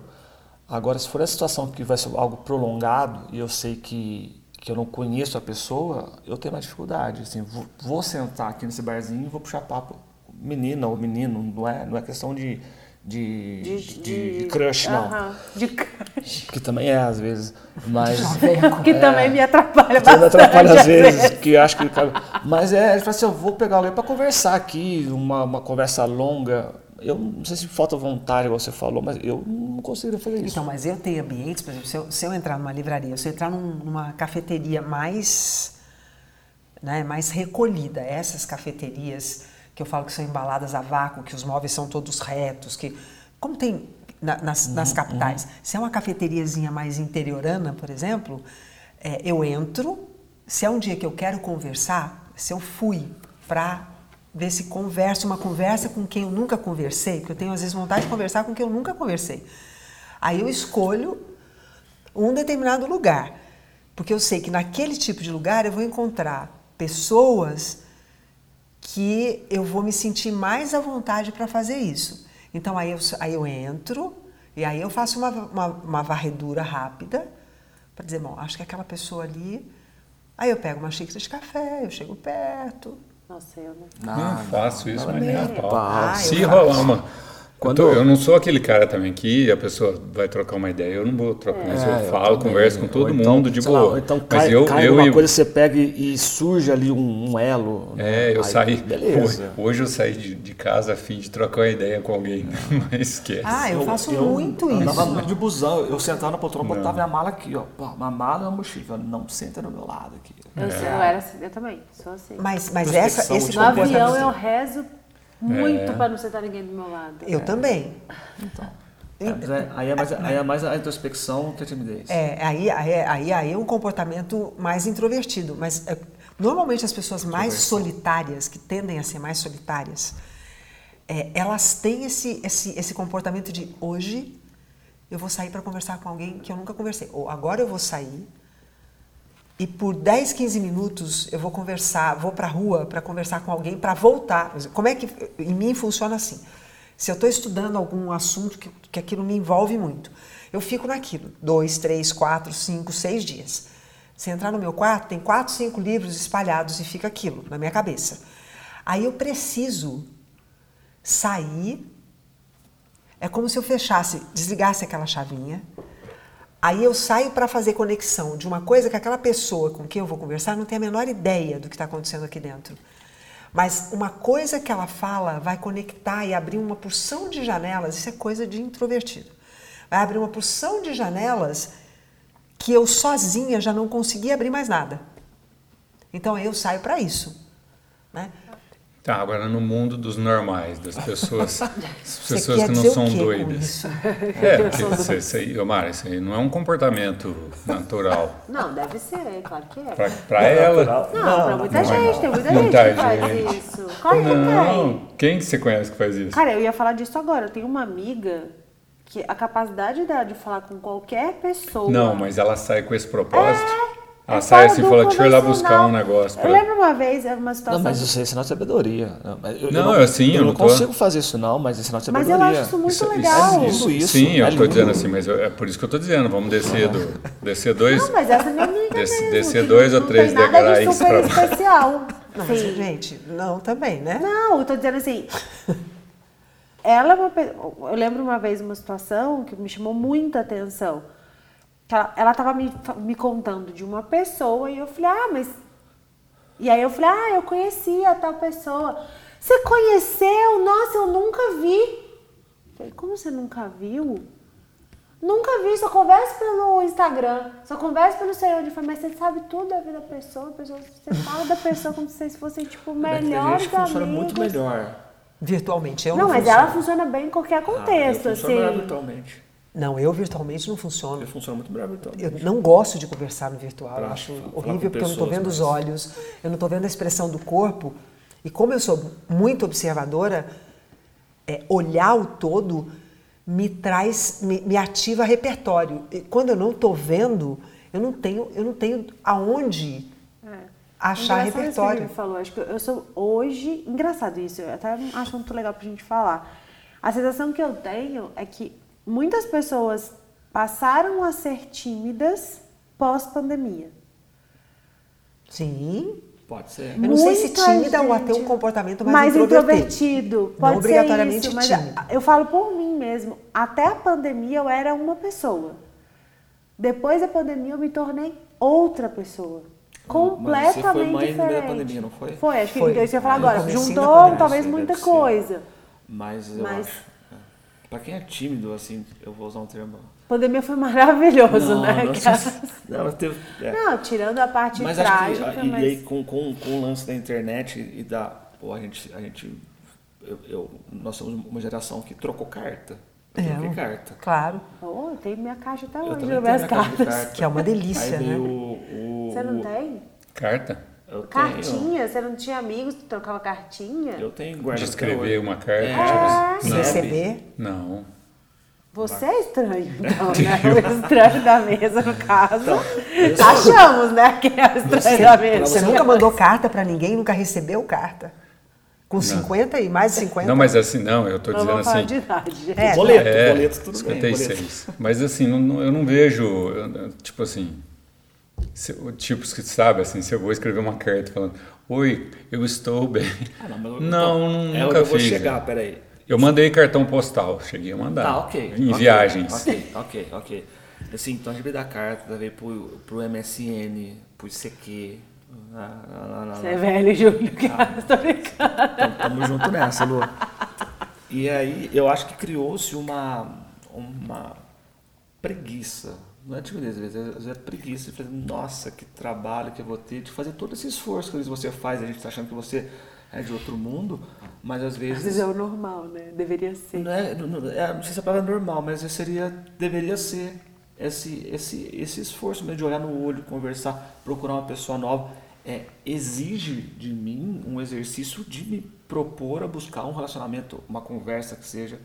Agora, se for a situação que vai ser algo prolongado, e eu sei que, que eu não conheço a pessoa, eu tenho mais dificuldade. Assim, vou, vou sentar aqui nesse barzinho e vou puxar papo menina ou menino, não é, não é questão de, de, de, de, de crush, não. Uh -huh. De crush. Que também é, às vezes. Mas. que é, também me atrapalha bastante. me atrapalha às vezes, que acho que. Mas é, ele fala assim: eu vou pegar alguém para conversar aqui, uma, uma conversa longa. Eu não sei se falta vontade, igual você falou, mas eu não consigo fazer isso. Então, mas eu tenho ambientes, por exemplo, se eu, se eu entrar numa livraria, se eu entrar num, numa cafeteria mais, né, mais recolhida, essas cafeterias que eu falo que são embaladas a vácuo, que os móveis são todos retos, que como tem na, nas, uhum, nas, capitais, uhum. se é uma cafeteriazinha mais interiorana, por exemplo, é, eu entro, se é um dia que eu quero conversar, se eu fui para ver se converso uma conversa com quem eu nunca conversei, porque eu tenho às vezes vontade de conversar com quem eu nunca conversei. Aí eu escolho um determinado lugar, porque eu sei que naquele tipo de lugar eu vou encontrar pessoas que eu vou me sentir mais à vontade para fazer isso. Então aí eu, aí eu entro e aí eu faço uma, uma, uma varredura rápida para dizer, bom, acho que aquela pessoa ali. Aí eu pego uma xícara de café, eu chego perto, nossa, eu não. Não, não faço isso, mas nem a pau. Ah, Se rolar uma. Quando eu, tô, eu, não sou aquele cara também que a pessoa vai trocar uma ideia, eu não vou trocar, é, eu falo, eu converso com todo então, mundo de boa. Lá, então cai, mas eu, cai eu, uma eu, coisa, você pega e, e surge ali um, um elo. Né? É, eu aí, saí. Beleza. Hoje, eu saí de, de, casa a fim de trocar uma ideia com alguém, mas esquece. Ah, eu faço muito isso. Eu andava de busão, eu sentava na poltrona, botava minha mala aqui, ó. Uma mala e uma mochila. Não senta do meu lado aqui. Eu, é. eu era assim, eu também, sou assim. Mas, mas essa, esse No avião eu rezo muito é. para não sentar ninguém do meu lado. Eu é. também. Então. É, aí, é mais, aí é mais a introspecção que a timidez. É, aí, aí, aí, aí é um comportamento mais introvertido. Mas é, normalmente as pessoas mais solitárias, que tendem a ser mais solitárias, é, elas têm esse, esse, esse comportamento de hoje eu vou sair para conversar com alguém que eu nunca conversei. Ou agora eu vou sair e por 10, 15 minutos eu vou conversar, vou para a rua para conversar com alguém para voltar. Como é que em mim funciona assim? Se eu estou estudando algum assunto que, que aquilo me envolve muito, eu fico naquilo, dois, três, quatro, cinco, seis dias. Se entrar no meu quarto, tem quatro, cinco livros espalhados e fica aquilo na minha cabeça. Aí eu preciso sair. É como se eu fechasse, desligasse aquela chavinha, Aí eu saio para fazer conexão de uma coisa que aquela pessoa com quem eu vou conversar não tem a menor ideia do que está acontecendo aqui dentro. Mas uma coisa que ela fala vai conectar e abrir uma porção de janelas, isso é coisa de introvertido. Vai abrir uma porção de janelas que eu sozinha já não conseguia abrir mais nada. Então eu saio para isso. Né? Tá, agora no mundo dos normais, das pessoas, pessoas que não são doidas. É, porque isso, isso aí, Omar, isso aí não é um comportamento natural. Não, deve ser, claro que é. Pra, pra ela. Não, não, pra muita não gente, é tem muita gente que faz gente. isso. Claro que tem. Quem que você conhece que faz isso? Cara, eu ia falar disso agora. Eu tenho uma amiga que a capacidade dela de falar com qualquer pessoa. Não, mas ela sai com esse propósito. É ela sai assim e fala, deixa eu ir lá buscar um negócio. Pra... Eu lembro uma vez, uma situação... Não, mas isso é sinal de sabedoria. Eu, não, eu, assim, eu, eu não, tô... consigo fazer isso não, mas é sinal de sabedoria. Mas eu acho isso muito isso, legal. Isso, isso, Sim, eu estou dizendo assim, mas eu, é por isso que eu estou dizendo, vamos descer, do, descer dois... Não, mas essa é minha amiga descer, descer dois ou três degraus de super especial. Não, mas, gente, não, também, né? Não, eu estou dizendo assim... Ela é uma... Eu lembro uma vez uma situação que me chamou muita atenção ela estava me, me contando de uma pessoa e eu falei, ah, mas. E aí eu falei, ah, eu conhecia tal pessoa. Você conheceu? Nossa, eu nunca vi. Eu falei, como você nunca viu? Nunca vi, só conversa pelo Instagram, só conversa pelo celular de família, mas você sabe tudo da vida da pessoa, pessoa você fala da pessoa como se vocês fossem, tipo, melhores amigos. funciona muito melhor. Virtualmente, eu não Não, mas ela funciona bem em qualquer contexto, ah, eu assim. virtualmente. Não, eu virtualmente não funciono. Eu funciono muito melhor virtualmente. Eu não gosto de conversar no virtual. Pra eu acho horrível porque eu não estou vendo os olhos, eu não estou vendo a expressão do corpo. E como eu sou muito observadora, é, olhar o todo me traz, me, me ativa repertório. E quando eu não estou vendo, eu não tenho, eu não tenho aonde é. achar repertório. Isso que falou. Acho que eu sou hoje engraçado isso. Eu até acho muito legal para a gente falar. A sensação que eu tenho é que muitas pessoas passaram a ser tímidas pós-pandemia. Sim. Pode ser. Eu não sei se Muita tímida ou até um comportamento mais, mais introvertido. introvertido. Pode não obrigatoriamente ser isso, mas tímido. eu falo por mim mesmo. Até a pandemia eu era uma pessoa. Depois da pandemia eu me tornei outra pessoa. Mas você foi Completamente mãe no meio da diferente. pandemia, não foi? Foi, acho que Foi. eu ia falar agora. Juntou talvez muita coisa. Mas eu Mas- acho. Pra quem é tímido, assim, eu vou usar um termo. Pandemia foi maravilhoso, Não, né? não, não, eu teve, é. Não, tirando a parte Mas acho que trágica, e, mas... e aí com, com, com o lance da internet e da. Pô, a gente. A gente eu, eu- nós somos uma geração que trocou carta. Eu É, troquei carta. Claro, Oh, tem minha caixa até hoje, minhas caixa cartas. carta. que é uma delícia, Aí veio né? o, o- Você não o- tem? Carta? Eu tenho. Cartinha? Você não tinha amigos que trocavam cartinha? Eu tenho guardado. De escrever uma carta? É, tipo não. receber. Não. Você é estranho, então, né? O estranho da mesa, no caso. Então, sou- Achamos, né? Que é o estranho Você- da mesa. Você nunca mandou carta pra ninguém, nunca recebeu carta? Com 50 e mais de 50? Não, mas assim, não, eu tô Não dizendo assim. de idade. É, boleto, É, boleto, tudo bem. boleto. 56. Mas assim, não- não- eu não vejo, eu- tipo assim, se, tipos que sabe, assim, se eu vou escrever uma carta falando, oi, eu estou bem. Ah, não, mas eu- Não, então, nu- é onde nunca eu vou fiz. chegar, né? peraí. Eu mandei cartão postal, cheguei a mandar. Tá, ok. Em ok, viagens. Ok, ok, ok. Assim, então a gente veio da carta, veio pro, pro MSN, pro ICQ. lá, lá, lá, lá, Você é velho, Júlio, que Ah. tô brincando. Tamo, tamo junto nessa, Lu. E aí, eu acho que criou-se uma, uma preguiça. Não é timidez, às vezes, às vezes é preguiça. fazer, Nossa, que trabalho que eu vou ter de fazer todo esse esforço que às vezes você faz. A gente tá achando que você é de outro mundo, mas às Às vezes... vezes é o normal, né? Deveria ser. Não, é, não, não- é, não sei se a palavra é normal, mas seria, deveria ser esse, esse, esse esforço mesmo de olhar no olho, conversar, procurar uma pessoa nova. É, exige de mim um exercício de me propor a buscar um relacionamento, uma conversa que seja.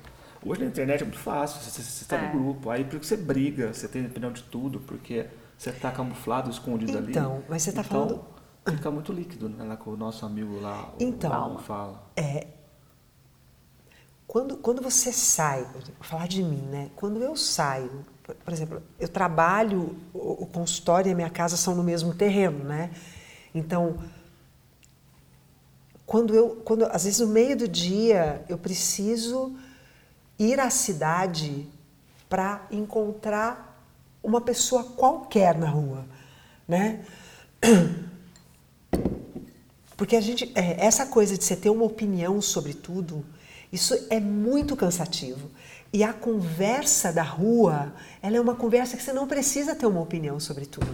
Hoje na internet é muito fácil, você está É. no grupo, aí porque você briga, você tem opinião de tudo, porque você está camuflado, escondido ali. Então, mas você tá Então, falando- Fica muito líquido, né? Lá com o nosso amigo lá, o Então, Paulo fala. Quando, quando você sai, vou falar de mim, né? Quando eu saio, por, por exemplo, eu trabalho, o, o consultório e a minha casa são no mesmo terreno, né? Então, quando eu, quando, às vezes no meio do dia, eu preciso ir à cidade para encontrar uma pessoa qualquer na rua, né? Porque a gente, é, essa coisa de você ter uma opinião sobre tudo, isso é muito cansativo. E a conversa da rua, ela é uma conversa que você não precisa ter uma opinião sobre tudo.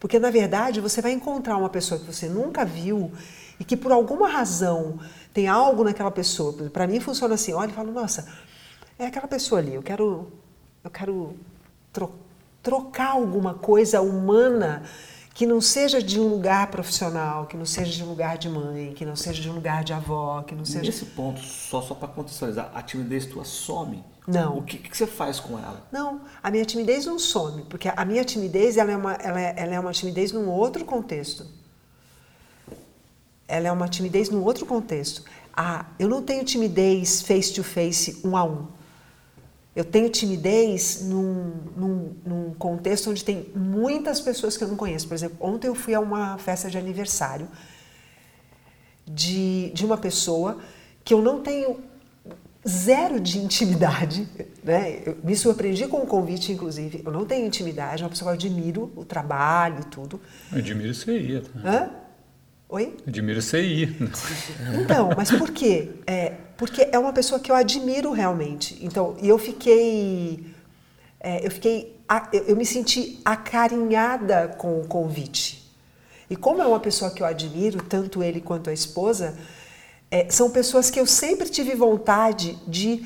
Porque, na verdade, você vai encontrar uma pessoa que você nunca viu e que, por alguma razão, tem algo naquela pessoa. Para mim, funciona assim: olha e falo, nossa, é aquela pessoa ali, eu quero, eu quero tro- trocar alguma coisa humana que não seja de um lugar profissional, que não seja de um lugar de mãe, que não seja de um lugar de avó, que não seja. Nesse ponto, só, só para contextualizar, a timidez tua some? Não. O que, que você faz com ela? Não, a minha timidez não some, porque a minha timidez ela é, uma, ela é, ela é uma timidez num outro contexto. Ela é uma timidez num outro contexto. Ah, eu não tenho timidez face to face, um a um. Eu tenho timidez num, num, num contexto onde tem muitas pessoas que eu não conheço. Por exemplo, ontem eu fui a uma festa de aniversário de, de uma pessoa que eu não tenho zero de intimidade, né? Eu me surpreendi com o convite, inclusive. Eu não tenho intimidade, é uma pessoa que eu admiro o trabalho e tudo. Admiro você ir, tá? Hã? Oi? Admiro você ir. Então, mas por quê? É, porque é uma pessoa que eu admiro realmente. Então, eu fiquei, é, eu fiquei, eu me senti acarinhada com o convite. E como é uma pessoa que eu admiro, tanto ele quanto a esposa, é, são pessoas que eu sempre tive vontade de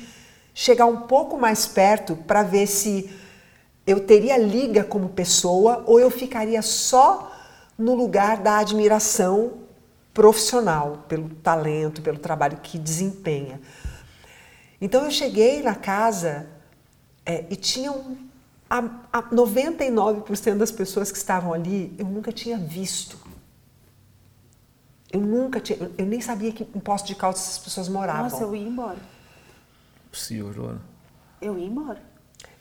chegar um pouco mais perto para ver se eu teria liga como pessoa ou eu ficaria só no lugar da admiração profissional, pelo talento, pelo trabalho que desempenha. Então eu cheguei na casa é, e tinham a, a 99% das pessoas que estavam ali eu nunca tinha visto. Eu nunca tinha, eu nem sabia que em Poço de Caldas essas pessoas moravam. Nossa, eu ia embora. Possível, Joana. Eu ia embora.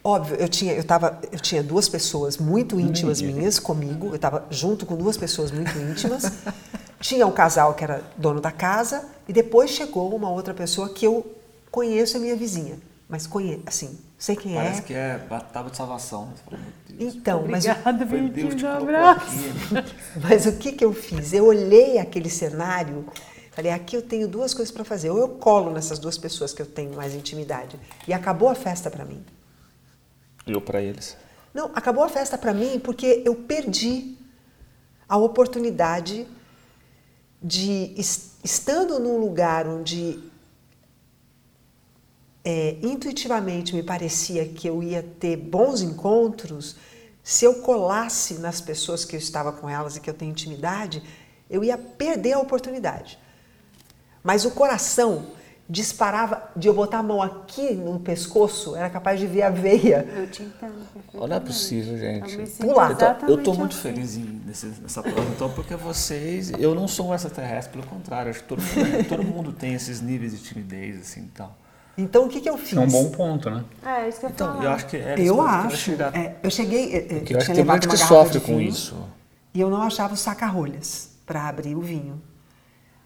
Óbvio, eu tinha, eu, tava, eu tinha duas pessoas muito íntimas minhas comigo, eu estava junto com duas pessoas muito íntimas. tinha um casal que era dono da casa e depois chegou uma outra pessoa que eu conheço, é minha vizinha. Mas conheço, assim, sei quem Parece é. que é batava de salvação. Então, mas, Obrigada, Deus Vitinho, te um abraço. aqui. mas o que, que eu fiz? Eu olhei aquele cenário, falei, aqui eu tenho duas coisas para fazer. Ou eu colo nessas duas pessoas que eu tenho mais intimidade. E acabou a festa para mim. Eu para eles. Não, acabou a festa para mim porque eu perdi a oportunidade de, es- estando num lugar onde é, intuitivamente me parecia que eu ia ter bons encontros, se eu colasse nas pessoas que eu estava com elas e que eu tenho intimidade, eu ia perder a oportunidade. Mas o coração disparava de eu botar a mão aqui no pescoço, era capaz de ver a veia. Eu te entendo. Olha, é possível, gente. Eu Pular. Eu tô, eu exatamente tô muito assim. feliz em, nesse- nessa prova, então, porque vocês. Eu não sou um extraterrestre, pelo contrário, acho que todo mundo, todo mundo tem esses níveis de timidez, assim então. Então o que, que eu fiz? É um bom ponto, né? É, é isso que eu Então, falo. eu acho que é Eu acho. chegar. é, eu cheguei. é, é, Porque eu acho que tem gente que sofre com vinho isso. E eu não achava o saca-rolhas para abrir o vinho.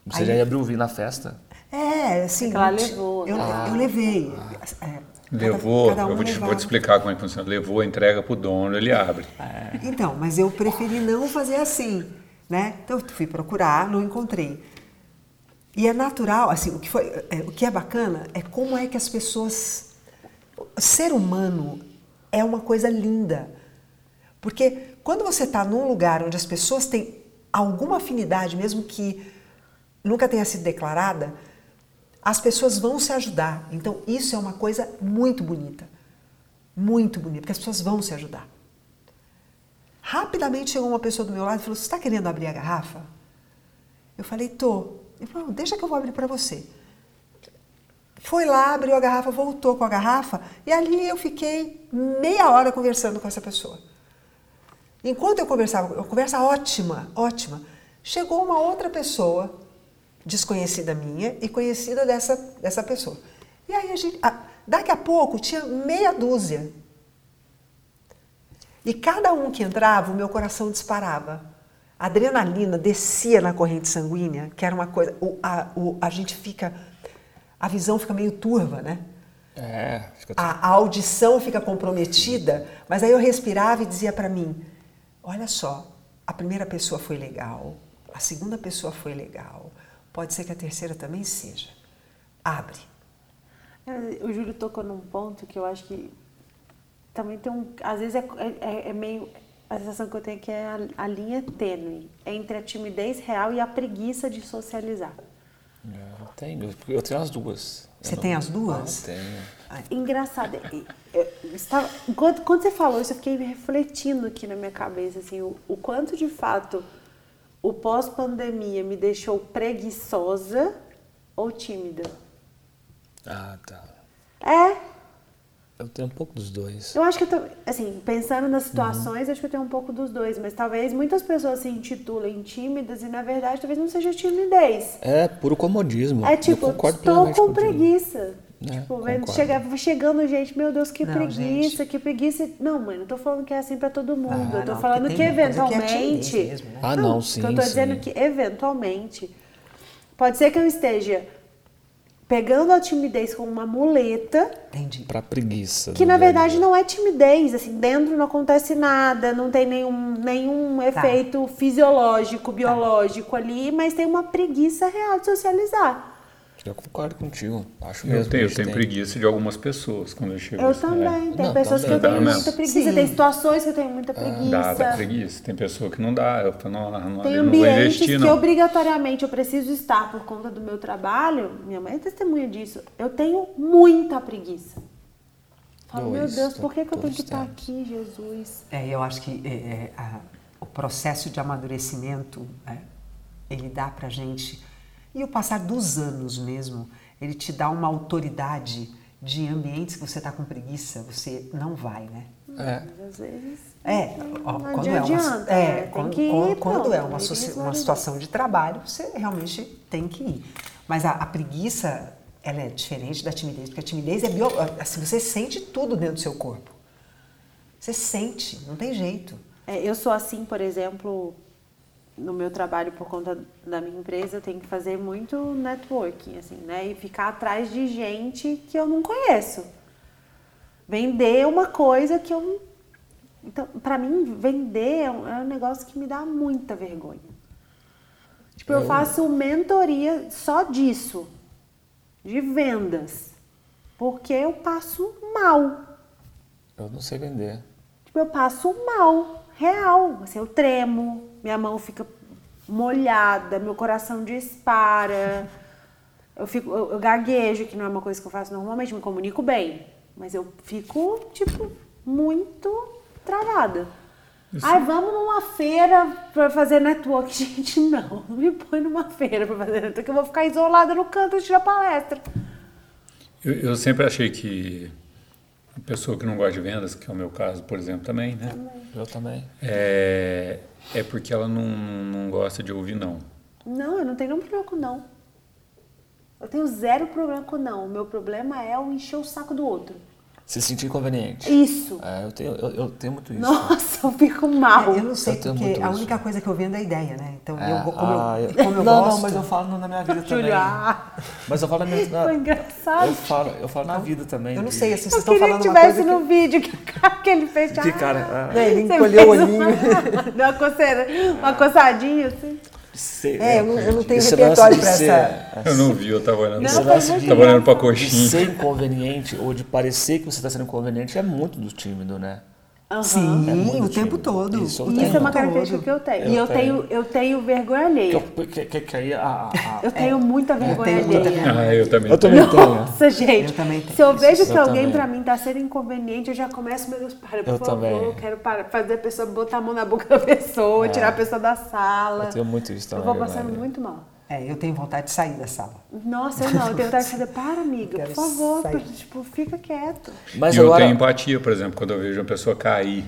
Você Aí- já ia abrir o vinho na festa? É, assim. É ela levou, Eu, né? eu levei. é, cada- Levou, cada um eu vou te, vou te explicar como é que funciona. Levou, entrega pro dono, ele abre. Então, mas eu preferi não fazer assim, né? Então eu fui procurar, não encontrei. E é natural, assim, o que foi, é, o que é bacana é como é que as pessoas, o ser humano é uma coisa linda, porque quando você está num lugar onde as pessoas têm alguma afinidade, mesmo que nunca tenha sido declarada, as pessoas vão se ajudar. Então isso é uma coisa muito bonita, muito bonita, porque as pessoas vão se ajudar. Rapidamente chegou uma pessoa do meu lado e falou: Você está querendo abrir a garrafa? Eu falei: Tô. Ele falou: Deixa que eu vou abrir para você. Foi lá, abriu a garrafa, voltou com a garrafa e ali eu fiquei meia hora conversando com essa pessoa. Enquanto eu conversava, uma conversa ótima, ótima, chegou uma outra pessoa, desconhecida minha e conhecida dessa, dessa pessoa. E aí a gente, a- daqui a pouco tinha meia dúzia e cada um que entrava, o meu coração disparava. A adrenalina descia na corrente sanguínea, que era uma coisa. O, a, o- a gente fica. A visão fica meio turva, né? É, fica A, a audição fica comprometida, mas aí eu respirava e dizia para mim: Olha só, a primeira pessoa foi legal, a segunda pessoa foi legal, pode ser que a terceira também seja. Abre. É, O Júlio tocou num ponto que eu acho que também tem um. Às vezes é, é- é meio. A sensação que eu tenho é que é a, a linha tênue entre a timidez real e a preguiça de socializar. Eu tenho, eu tenho as duas. Você Eu não- tem as duas? Não, tenho. Engraçado. e- eu estava- enquanto, quando você falou isso, eu fiquei refletindo aqui na minha cabeça assim, o, o quanto de fato o pós-pandemia me deixou preguiçosa ou tímida. Ah, tá. É, Eu tenho um pouco dos dois. Eu acho que eu tô, assim, pensando nas situações, acho que eu tenho um pouco dos dois, mas talvez muitas pessoas se intitulem tímidas e na verdade talvez não seja timidez. É puro comodismo. É tipo, eu concordo estou com contigo. É, tipo, chega, vai chegando gente, meu Deus, que Não, preguiça, gente. que preguiça. Não, mãe, não tô falando que é assim pra todo mundo. Ah, eu tô não, falando que que é eventualmente. timidez mesmo, né? Ah, não, sim, que eu tô dizendo sim. que eventualmente pode ser que eu esteja pegando a timidez como uma muleta Entendi. Pra preguiça. que na verdade dia. não é timidez, assim, dentro não acontece nada, não tem nenhum, nenhum Tá. efeito fisiológico, biológico ali, mas tem uma preguiça real de socializar. Eu concordo contigo. Acho Eu mesmo. tenho, eu que tenho tem. preguiça de algumas pessoas quando eu chego Eu nesse- também, tem Não, pessoas que eu também. tenho Dá muita preguiça, Sim. tem situações que eu tenho muita É, preguiça. Dá, dá preguiça. Tem pessoa que não dá. Eu falo, não, não, Tem eu não vou ambientes investir, que não. obrigatoriamente eu preciso estar por conta do meu trabalho. Minha mãe é testemunha disso. Eu tenho muita preguiça. Falo, meu Deus, to- por que, que eu tenho que estar aqui, Jesus? É, eu acho que é, é, a- o processo de amadurecimento, é, ele dá pra gente, e o passar dos anos mesmo, ele te dá uma autoridade de ambientes que você está com preguiça, você não vai, né? É. Mas às vezes. É, ó, Não quando, é uma, é, né? Quando, que ir, quando- é uma, uma situação de trabalho, você realmente tem que ir. Mas a, a preguiça, ela é diferente da timidez, porque a timidez é bio, assim, você sente tudo dentro do seu corpo. Você sente, não tem jeito. É, eu sou assim, por exemplo, no meu trabalho por conta da minha empresa, eu tenho que fazer muito networking, assim, né? E ficar atrás de gente que eu não conheço. Vender uma coisa que eu então, para mim, vender é um, é um, negócio que me dá muita vergonha. Tipo, eu, eu faço mentoria só disso, de vendas, porque eu passo mal. Eu não sei vender. Tipo, eu passo mal, real. Assim, eu tremo, minha mão fica molhada, meu coração dispara. Eu, fico, eu, eu gaguejo, que não é uma coisa que eu faço normalmente, me comunico bem. Mas eu fico, tipo, muito travada. Isso. Ai, vamos numa feira para fazer network. Gente, não, não me põe numa feira para fazer network, eu vou ficar isolada no canto de tirar palestra. Eu, eu, sempre achei que pessoa que não gosta de vendas, que é o meu caso, por exemplo, também, né? Eu também. É, é porque ela não, não gosta de ouvir não. Não, eu não tenho nenhum problema com não. Eu tenho zero problema com não. O meu problema é o encher o saco do outro se sentir inconveniente. Isso. É, eu, tenho, eu, eu, tenho muito isso. Nossa, eu fico mal. É, eu não sei, eu porque a única coisa que eu vendo é a ideia, né? Então, é, eu, como, ah, eu, como eu não, gosto... Não, mas eu falo na minha vida também. Ah. Mas eu falo na minha... Na, Foi engraçado. Eu falo, eu falo na vida também. Eu não sei, assim, vocês estão falando uma coisa que... no vídeo que, que ele fez... Que cara... Ah, ele encolheu o olhinho. Deu uma coceira, uma coçadinha, assim. Ser, é, eu não, eu não tenho esse repertório para essa. Eu não vi, eu estava olhando. Não, tava olhando para a coxinha. De ser inconveniente ou de parecer que você está sendo inconveniente é muito do tímido, né? Uhum. Sim, é o tempo todo. Isso, Isso é uma característica todo. que eu tenho. Eu e eu tenho. tenho, eu tenho vergonha alheia. Que, que, que aí a, a, eu tenho é, muita vergonha eu tenho alheia. Ah, eu também eu tenho. Também tenho. Nossa, gente. Eu também tenho. Se eu vejo que alguém para mim está sendo inconveniente, eu já começo, meu Deus, para, por eu favor, também. eu quero para, fazer a pessoa botar a mão na boca da pessoa, é. tirar a pessoa da sala. Eu tenho muito isso também. Eu vou passando muito mal. É, eu tenho vontade de sair da sala. Nossa, eu não, eu tenho vontade de fazer, para, amiga, por favor, tipo, fica quieto. Mas e agora... eu tenho empatia, por exemplo, quando eu vejo uma pessoa cair.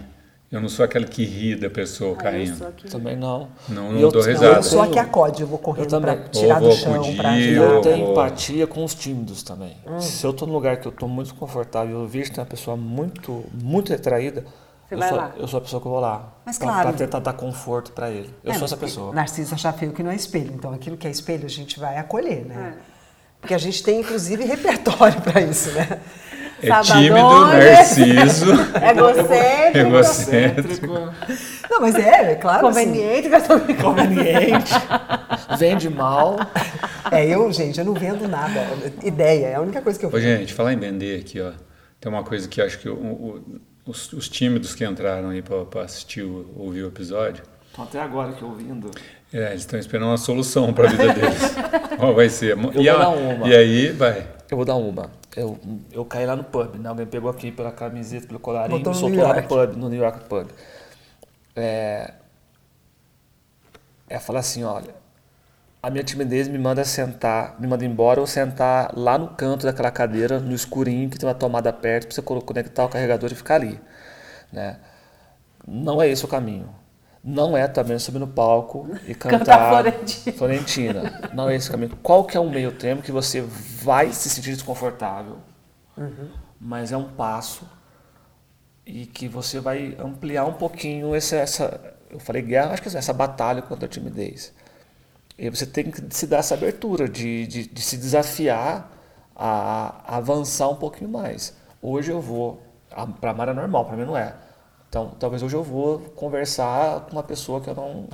Eu não sou aquele que ri da pessoa ah, caindo. Aqui... Também não. Não, não eu, dou risada. Eu sou a que acode, eu vou correndo para tirar do chão, para Eu tenho empatia com os tímidos também. Hum. Se eu estou num lugar que eu estou muito confortável, eu vejo que tem uma pessoa muito, muito retraída, você eu vai sou, lá. Eu sou a pessoa que vou lá. Mas claro. Para tentar dar conforto para ele. Eu é, sou essa pessoa. Narciso achar feio que não é espelho. Então, aquilo que é espelho, a gente vai acolher, né? É. Porque a gente tem, inclusive, repertório para isso, né? É tímido, narciso. egocêntrico. egocêntrico. Não, mas é, é claro. Conveniente, assim. Conveniente. Vende mal. É, eu, gente, eu não vendo nada. Ideia, é a única coisa que eu Ô, gente, falar em vender aqui, ó. Tem uma coisa que eu acho que o, o, os, os, tímidos que entraram aí para assistir, ouvir o episódio. Estão até agora aqui ouvindo. É, eles estão esperando uma solução para a vida deles. Qual vai ser? Eu e, vou a, dar uma. e aí, vai. Eu vou dar uma. Eu, eu caí lá no pub, né? Alguém pegou aqui pela camiseta, pelo colarinho e soltou lá no pub, no New York Pub. É, é falar assim, olha, a minha timidez me manda sentar, me manda embora ou sentar lá no canto daquela cadeira, no escurinho, que tem uma tomada perto, para você conectar o carregador e ficar ali. Né? Não é esse o caminho. Não é também subir no palco e cantar, cantar Florentina. Florentina. Não é esse o caminho. Qual que é o meio termo que você vai se sentir desconfortável, uhum. mas é um passo e que você vai ampliar um pouquinho essa, essa eu falei guerra, acho que é essa batalha contra a timidez. E você tem que se dar essa abertura de, de, de se desafiar a, a, avançar um pouquinho mais. Hoje eu vou, para a Mara é normal, para mim não é. Então, talvez hoje eu vou conversar com uma pessoa que eu não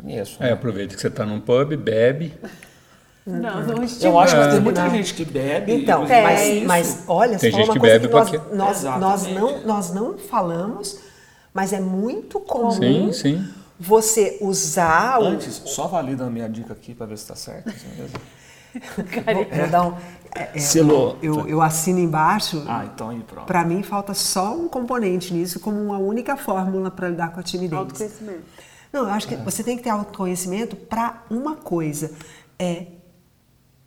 conheço. É, aproveita que você está num pub, bebe. Não, não Eu acho que tem muita não. gente que bebe. Então, mas, mas olha, tem gente uma que coisa bebe que nós, nós, nós, não, nós não falamos, mas é muito comum sim, sim. Você usar. Antes, só valida a minha dica aqui para ver se está certo. vou, vou dar um, é, é, Eu, eu assino embaixo. Ah, então aí pronto. Para mim falta só um componente nisso como uma única fórmula para lidar com a timidez. Autoconhecimento. Não, eu acho que é. você tem que ter autoconhecimento para uma coisa. É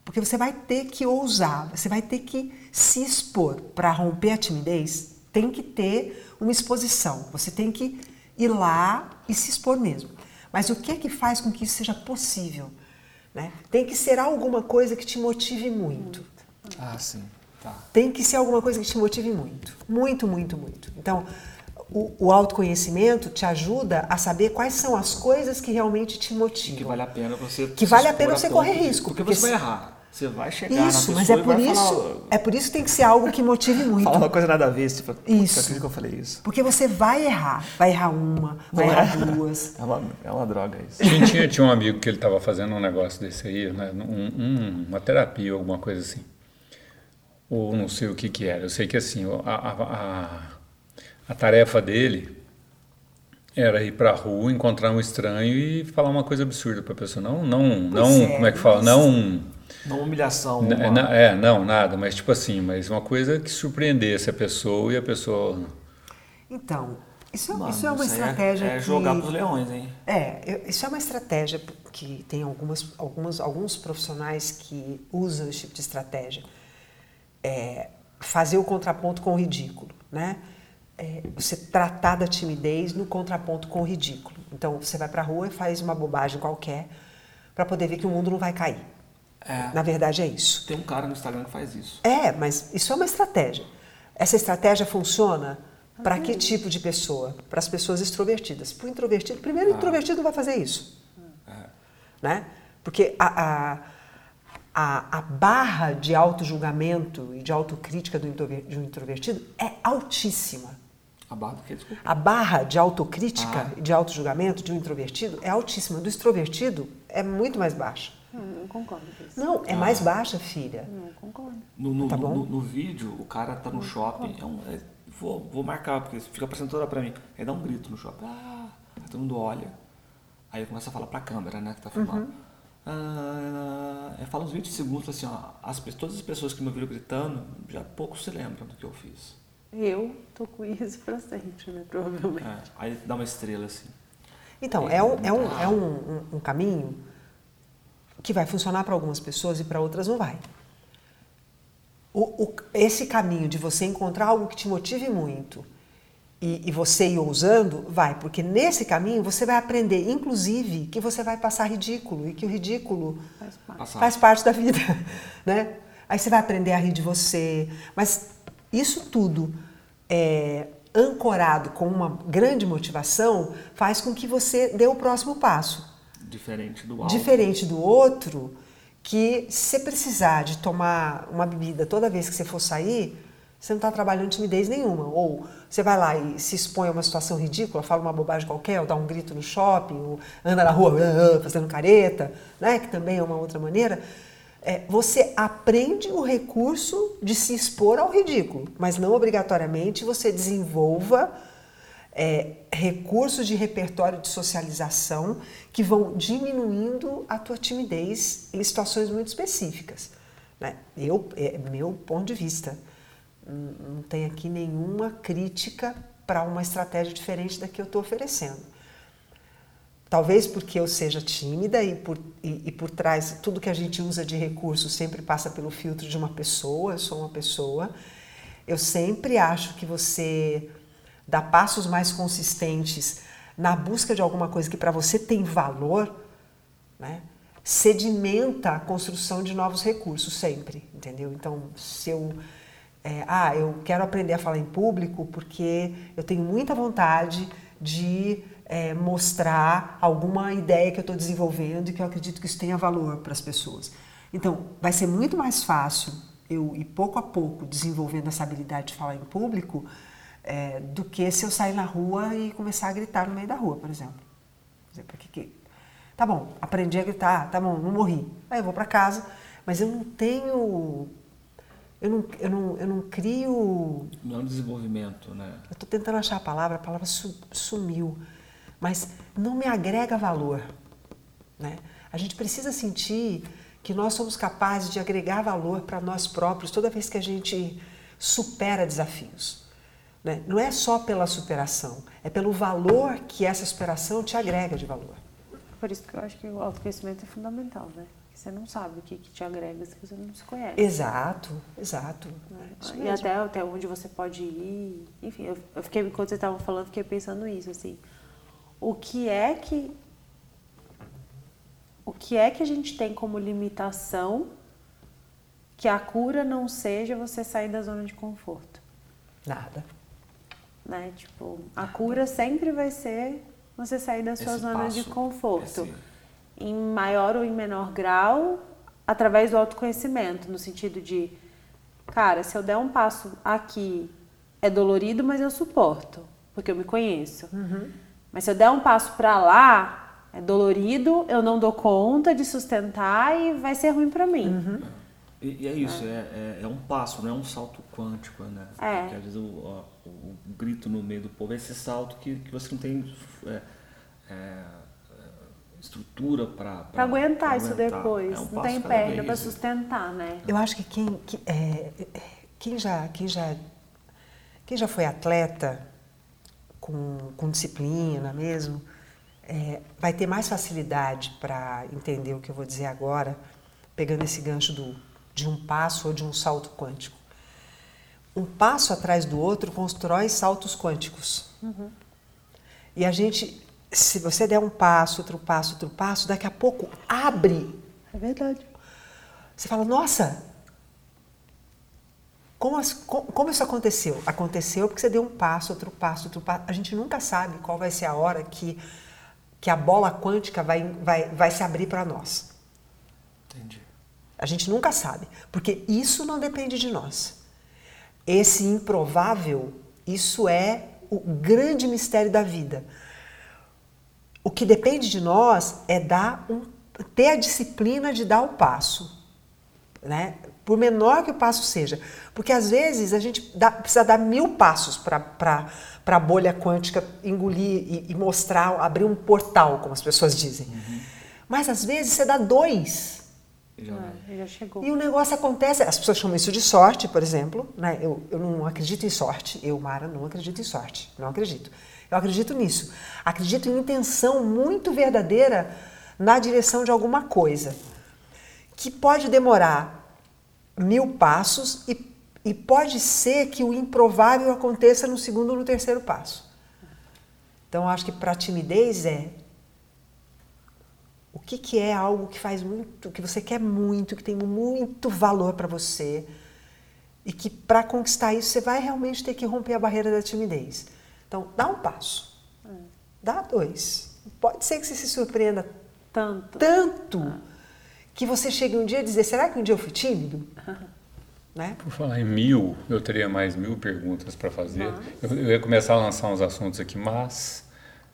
porque você vai ter que ousar, você vai ter que se expor para romper a timidez. Tem que ter uma exposição. Você tem que ir lá e se expor mesmo. Mas o que é que faz com que isso seja possível? Né? Tem que ser alguma coisa que te motive muito. Ah, sim. Tá. Tem que ser alguma coisa que te motive muito. Muito, muito, muito. Então, o, o, autoconhecimento te ajuda a saber quais são as coisas que realmente te motivam. Que vale a pena você. Que vale a pena você correr risco. Porque, porque você vai errar. Você vai chegar isso, na mas é por isso, falar... é por isso que tem que ser algo que motive muito. Falar uma coisa nada a ver, tipo, isso. que eu falei isso. Porque você vai errar, vai errar uma, vai Não errar é. duas. É uma, é uma droga isso. Tinha, tinha, tinha um amigo que ele estava fazendo um negócio desse aí, né? Um- um- uma terapia, alguma coisa assim. Ou não sei o que que era. Eu sei que assim, a, a, a, a tarefa dele era ir pra rua, encontrar um estranho e falar uma coisa absurda pra pessoa. Não, não, não, é, como é que fala? Não, Não humilhação. Uma- na- É, não, nada, mas tipo assim, mas uma coisa que surpreendesse a pessoa e a pessoa. Então, isso, é- Mano, isso é uma aí estratégia É, que... jogar pros leões, hein? É, eu- isso é uma estratégia que tem algumas, algumas, alguns profissionais que usam esse tipo de estratégia. É, fazer o contraponto com o ridículo, né? É, você tratar da timidez no contraponto com o ridículo. Então, você vai para a rua e faz uma bobagem qualquer para poder ver que o mundo não vai cair. É. Na verdade, é isso. Tem um cara no Instagram que faz isso. É, mas isso é uma estratégia. Essa estratégia funciona para que tipo de pessoa? Para as pessoas extrovertidas. Para o introvertido, primeiro o introvertido não vai fazer isso. Né? Porque a, a, a, a barra de auto-julgamento e de autocrítica do introver- de um introvertido é altíssima. A barra do? Desculpa. A barra de autocrítica Ah. e de auto-julgamento de um introvertido é altíssima. Do extrovertido é muito mais baixa. Hum, não concordo com isso. Não, é mais baixa, filha. Não concordo. No, no, Tá bom. no, no vídeo, o cara tá no shopping. É um, é- vou, vou marcar, porque fica parecendo toda hora pra mim. Aí dá um grito no shopping. Ah, aí todo mundo olha. Aí começa a falar pra câmera, né, que tá filmando. Ah, é, fala uns 20 segundos assim, ó. As, todas as pessoas que me ouviram gritando, já pouco se lembram do que eu fiz. Eu tô com isso pra sempre, né? Provavelmente. É, aí dá uma estrela assim. Então, é um, é um, é um, um- um caminho que vai funcionar para algumas pessoas e para outras não vai. O- o- esse caminho de você encontrar algo que te motive muito e, e você ir ousando, vai, porque nesse caminho você vai aprender, inclusive, que você vai passar ridículo e que o ridículo Faz parte. Faz parte da vida, né? Aí você vai aprender a rir de você, mas isso tudo é, ancorado com uma grande motivação faz com que você dê o próximo passo. Diferente do alto. Diferente do outro, que se você precisar de tomar uma bebida toda vez que você for sair, você não está trabalhando timidez nenhuma. Ou você vai lá e se expõe a uma situação ridícula, fala uma bobagem qualquer, ou dá um grito no shopping, ou anda na rua fazendo careta, né? que também é uma outra maneira. É, você aprende o recurso de se expor ao ridículo, mas não obrigatoriamente você desenvolva é, recursos de repertório de socialização que vão diminuindo a tua timidez em situações muito específicas. Né? Eu, é meu ponto de vista, não tem aqui nenhuma crítica para uma estratégia diferente da que eu estou oferecendo. Talvez porque eu seja tímida e por, e, e por trás tudo que a gente usa de recurso sempre passa pelo filtro de uma pessoa, eu sou uma pessoa. Eu sempre acho que você dá passos mais consistentes na busca de alguma coisa que para você tem valor, né? sedimenta a construção de novos recursos sempre, entendeu? Então, se eu é, ah, eu quero aprender a falar em público porque eu tenho muita vontade de é, mostrar alguma ideia que eu estou desenvolvendo e que eu acredito que isso tenha valor para as pessoas. Então, vai ser muito mais fácil eu ir pouco a pouco desenvolvendo essa habilidade de falar em público é, do que se eu sair na rua e começar a gritar no meio da rua, por exemplo. Quer dizer, por que Tá bom, aprendi a gritar, tá bom, não morri. Aí eu vou para casa, mas eu não tenho. Eu não, eu não, eu não crio. Não é um desenvolvimento, né? Eu estou tentando achar a palavra, a palavra su- sumiu. Mas não me agrega valor. Né? A gente precisa sentir que nós somos capazes de agregar valor para nós próprios toda vez que a gente supera desafios. Né? Não é só pela superação, é pelo valor que essa superação te agrega de valor. Por isso que eu acho que o autoconhecimento é fundamental, né? Você não sabe o que, que te agrega se você não se conhece. Exato, exato. né? Isso E até, até onde você pode ir. Enfim, eu, eu fiquei, enquanto você estava falando, fiquei pensando isso, assim. O que é que. O que é que a gente tem como limitação que a cura não seja você sair da zona de conforto? Nada. Né? Tipo, a cura sempre vai ser você sair da sua Esse zona de conforto. esse- Em maior ou em menor grau, através do autoconhecimento, no sentido de, cara, se eu der um passo aqui, é dolorido, mas eu suporto, porque eu me conheço. Mas se eu der um passo pra lá, é dolorido, eu não dou conta de sustentar e vai ser ruim pra mim. E, e é isso, é. É, é um passo, não é um salto quântico, né? É. Porque às vezes o, o- o grito no meio do povo é esse salto que, que você não tem é, é, estrutura para Pra aguentar isso depois. É um não tem perna vez. pra sustentar, né? Eu acho que quem, que- é, é, quem, já, quem, já, quem já foi atleta com, com disciplina mesmo, é, vai ter mais facilidade para entender o que eu vou dizer agora, pegando esse gancho do, de um passo ou de um salto quântico. Um passo atrás do outro constrói saltos quânticos. E a gente, se você der um passo, outro passo, outro passo, daqui a pouco abre É verdade. você fala, nossa, como, as- co- como isso aconteceu? Aconteceu porque você deu um passo, outro passo, outro passo. A gente nunca sabe qual vai ser a hora que, que a bola quântica vai, vai, vai se abrir para nós. Entendi. A gente nunca sabe, porque isso não depende de nós. Esse improvável, isso é o grande mistério da vida. O que depende de nós é dar um, ter a disciplina de dar o passo, né? Por menor que o passo seja, porque às vezes a gente dá- precisa dar mil passos para a bolha quântica engolir e, e mostrar, abrir um portal, como as pessoas dizem. Mas às vezes você dá dois. Já. Ah, já chegou. E o negócio acontece, as pessoas chamam isso de sorte, por exemplo. Né? Eu, eu não acredito em sorte, eu, Mara, não acredito em sorte, não acredito. Eu acredito nisso. Acredito em intenção muito verdadeira na direção de alguma coisa, que pode demorar mil passos e, e pode ser que o improvável aconteça no segundo ou no terceiro passo. Então, acho que para a timidez é que, que é algo que faz muito, que você quer muito, que tem muito valor para você e que para conquistar isso você vai realmente ter que romper a barreira da timidez. Então, dá um passo, dá dois. Pode ser que você se surpreenda Tanto. tanto que você chegue um dia a dizer: será que um dia eu fui tímido? Né? Por falar em mil, eu teria mais mil perguntas para fazer. Eu, eu ia começar a lançar uns assuntos aqui, mas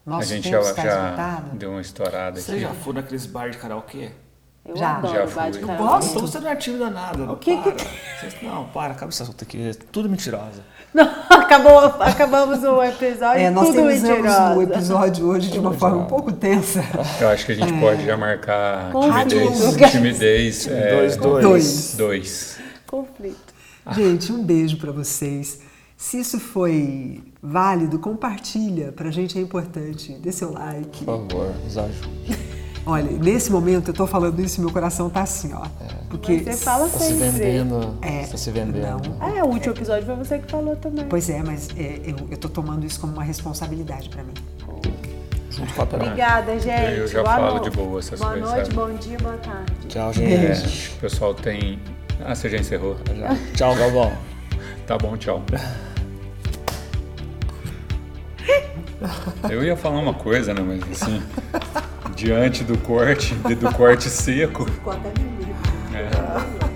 Nosso a gente tempo já, está já esgotado. deu uma estourada Você aqui. já foi naqueles bar de karaokê? Eu Já. adoro Já bate fui. karaokê. Gosto. Então você não é tímida nada. O que para. que- Você- Não, para, acaba esse assunto aqui. É tudo mentirosa. Não, acabou, acabamos o episódio É, nós tudo mentirosa. o episódio hoje de uma forma um pouco tensa. Eu acho que a gente pode já marcar timidez. Timidez. É, Dois, dois. Dois. dois. Conflito. Gente, um beijo para vocês. Se isso foi válido, compartilha. Pra gente é importante. Dê seu like. Por favor, nos ajude. Olha, nesse momento eu tô falando isso e meu coração tá assim, ó. Porque. Mas você fala Tá se sempre. vendendo. É, Tá se vendendo. não. É, o último episódio foi você que falou também. Pois é, mas é, eu, eu tô tomando isso como uma responsabilidade para mim. Junto com a Perá. Obrigada, gente. Eu já boa falo no- de boa essas boa coisas, noite, sabe? bom dia, boa tarde. Tchau, É, gente. o pessoal tem. Ah, você já encerrou? Já. Tchau, Galvão. Tá bom, tchau. Eu ia falar uma coisa, né? Mas assim, diante do corte, do corte seco. Ficou até meio. É.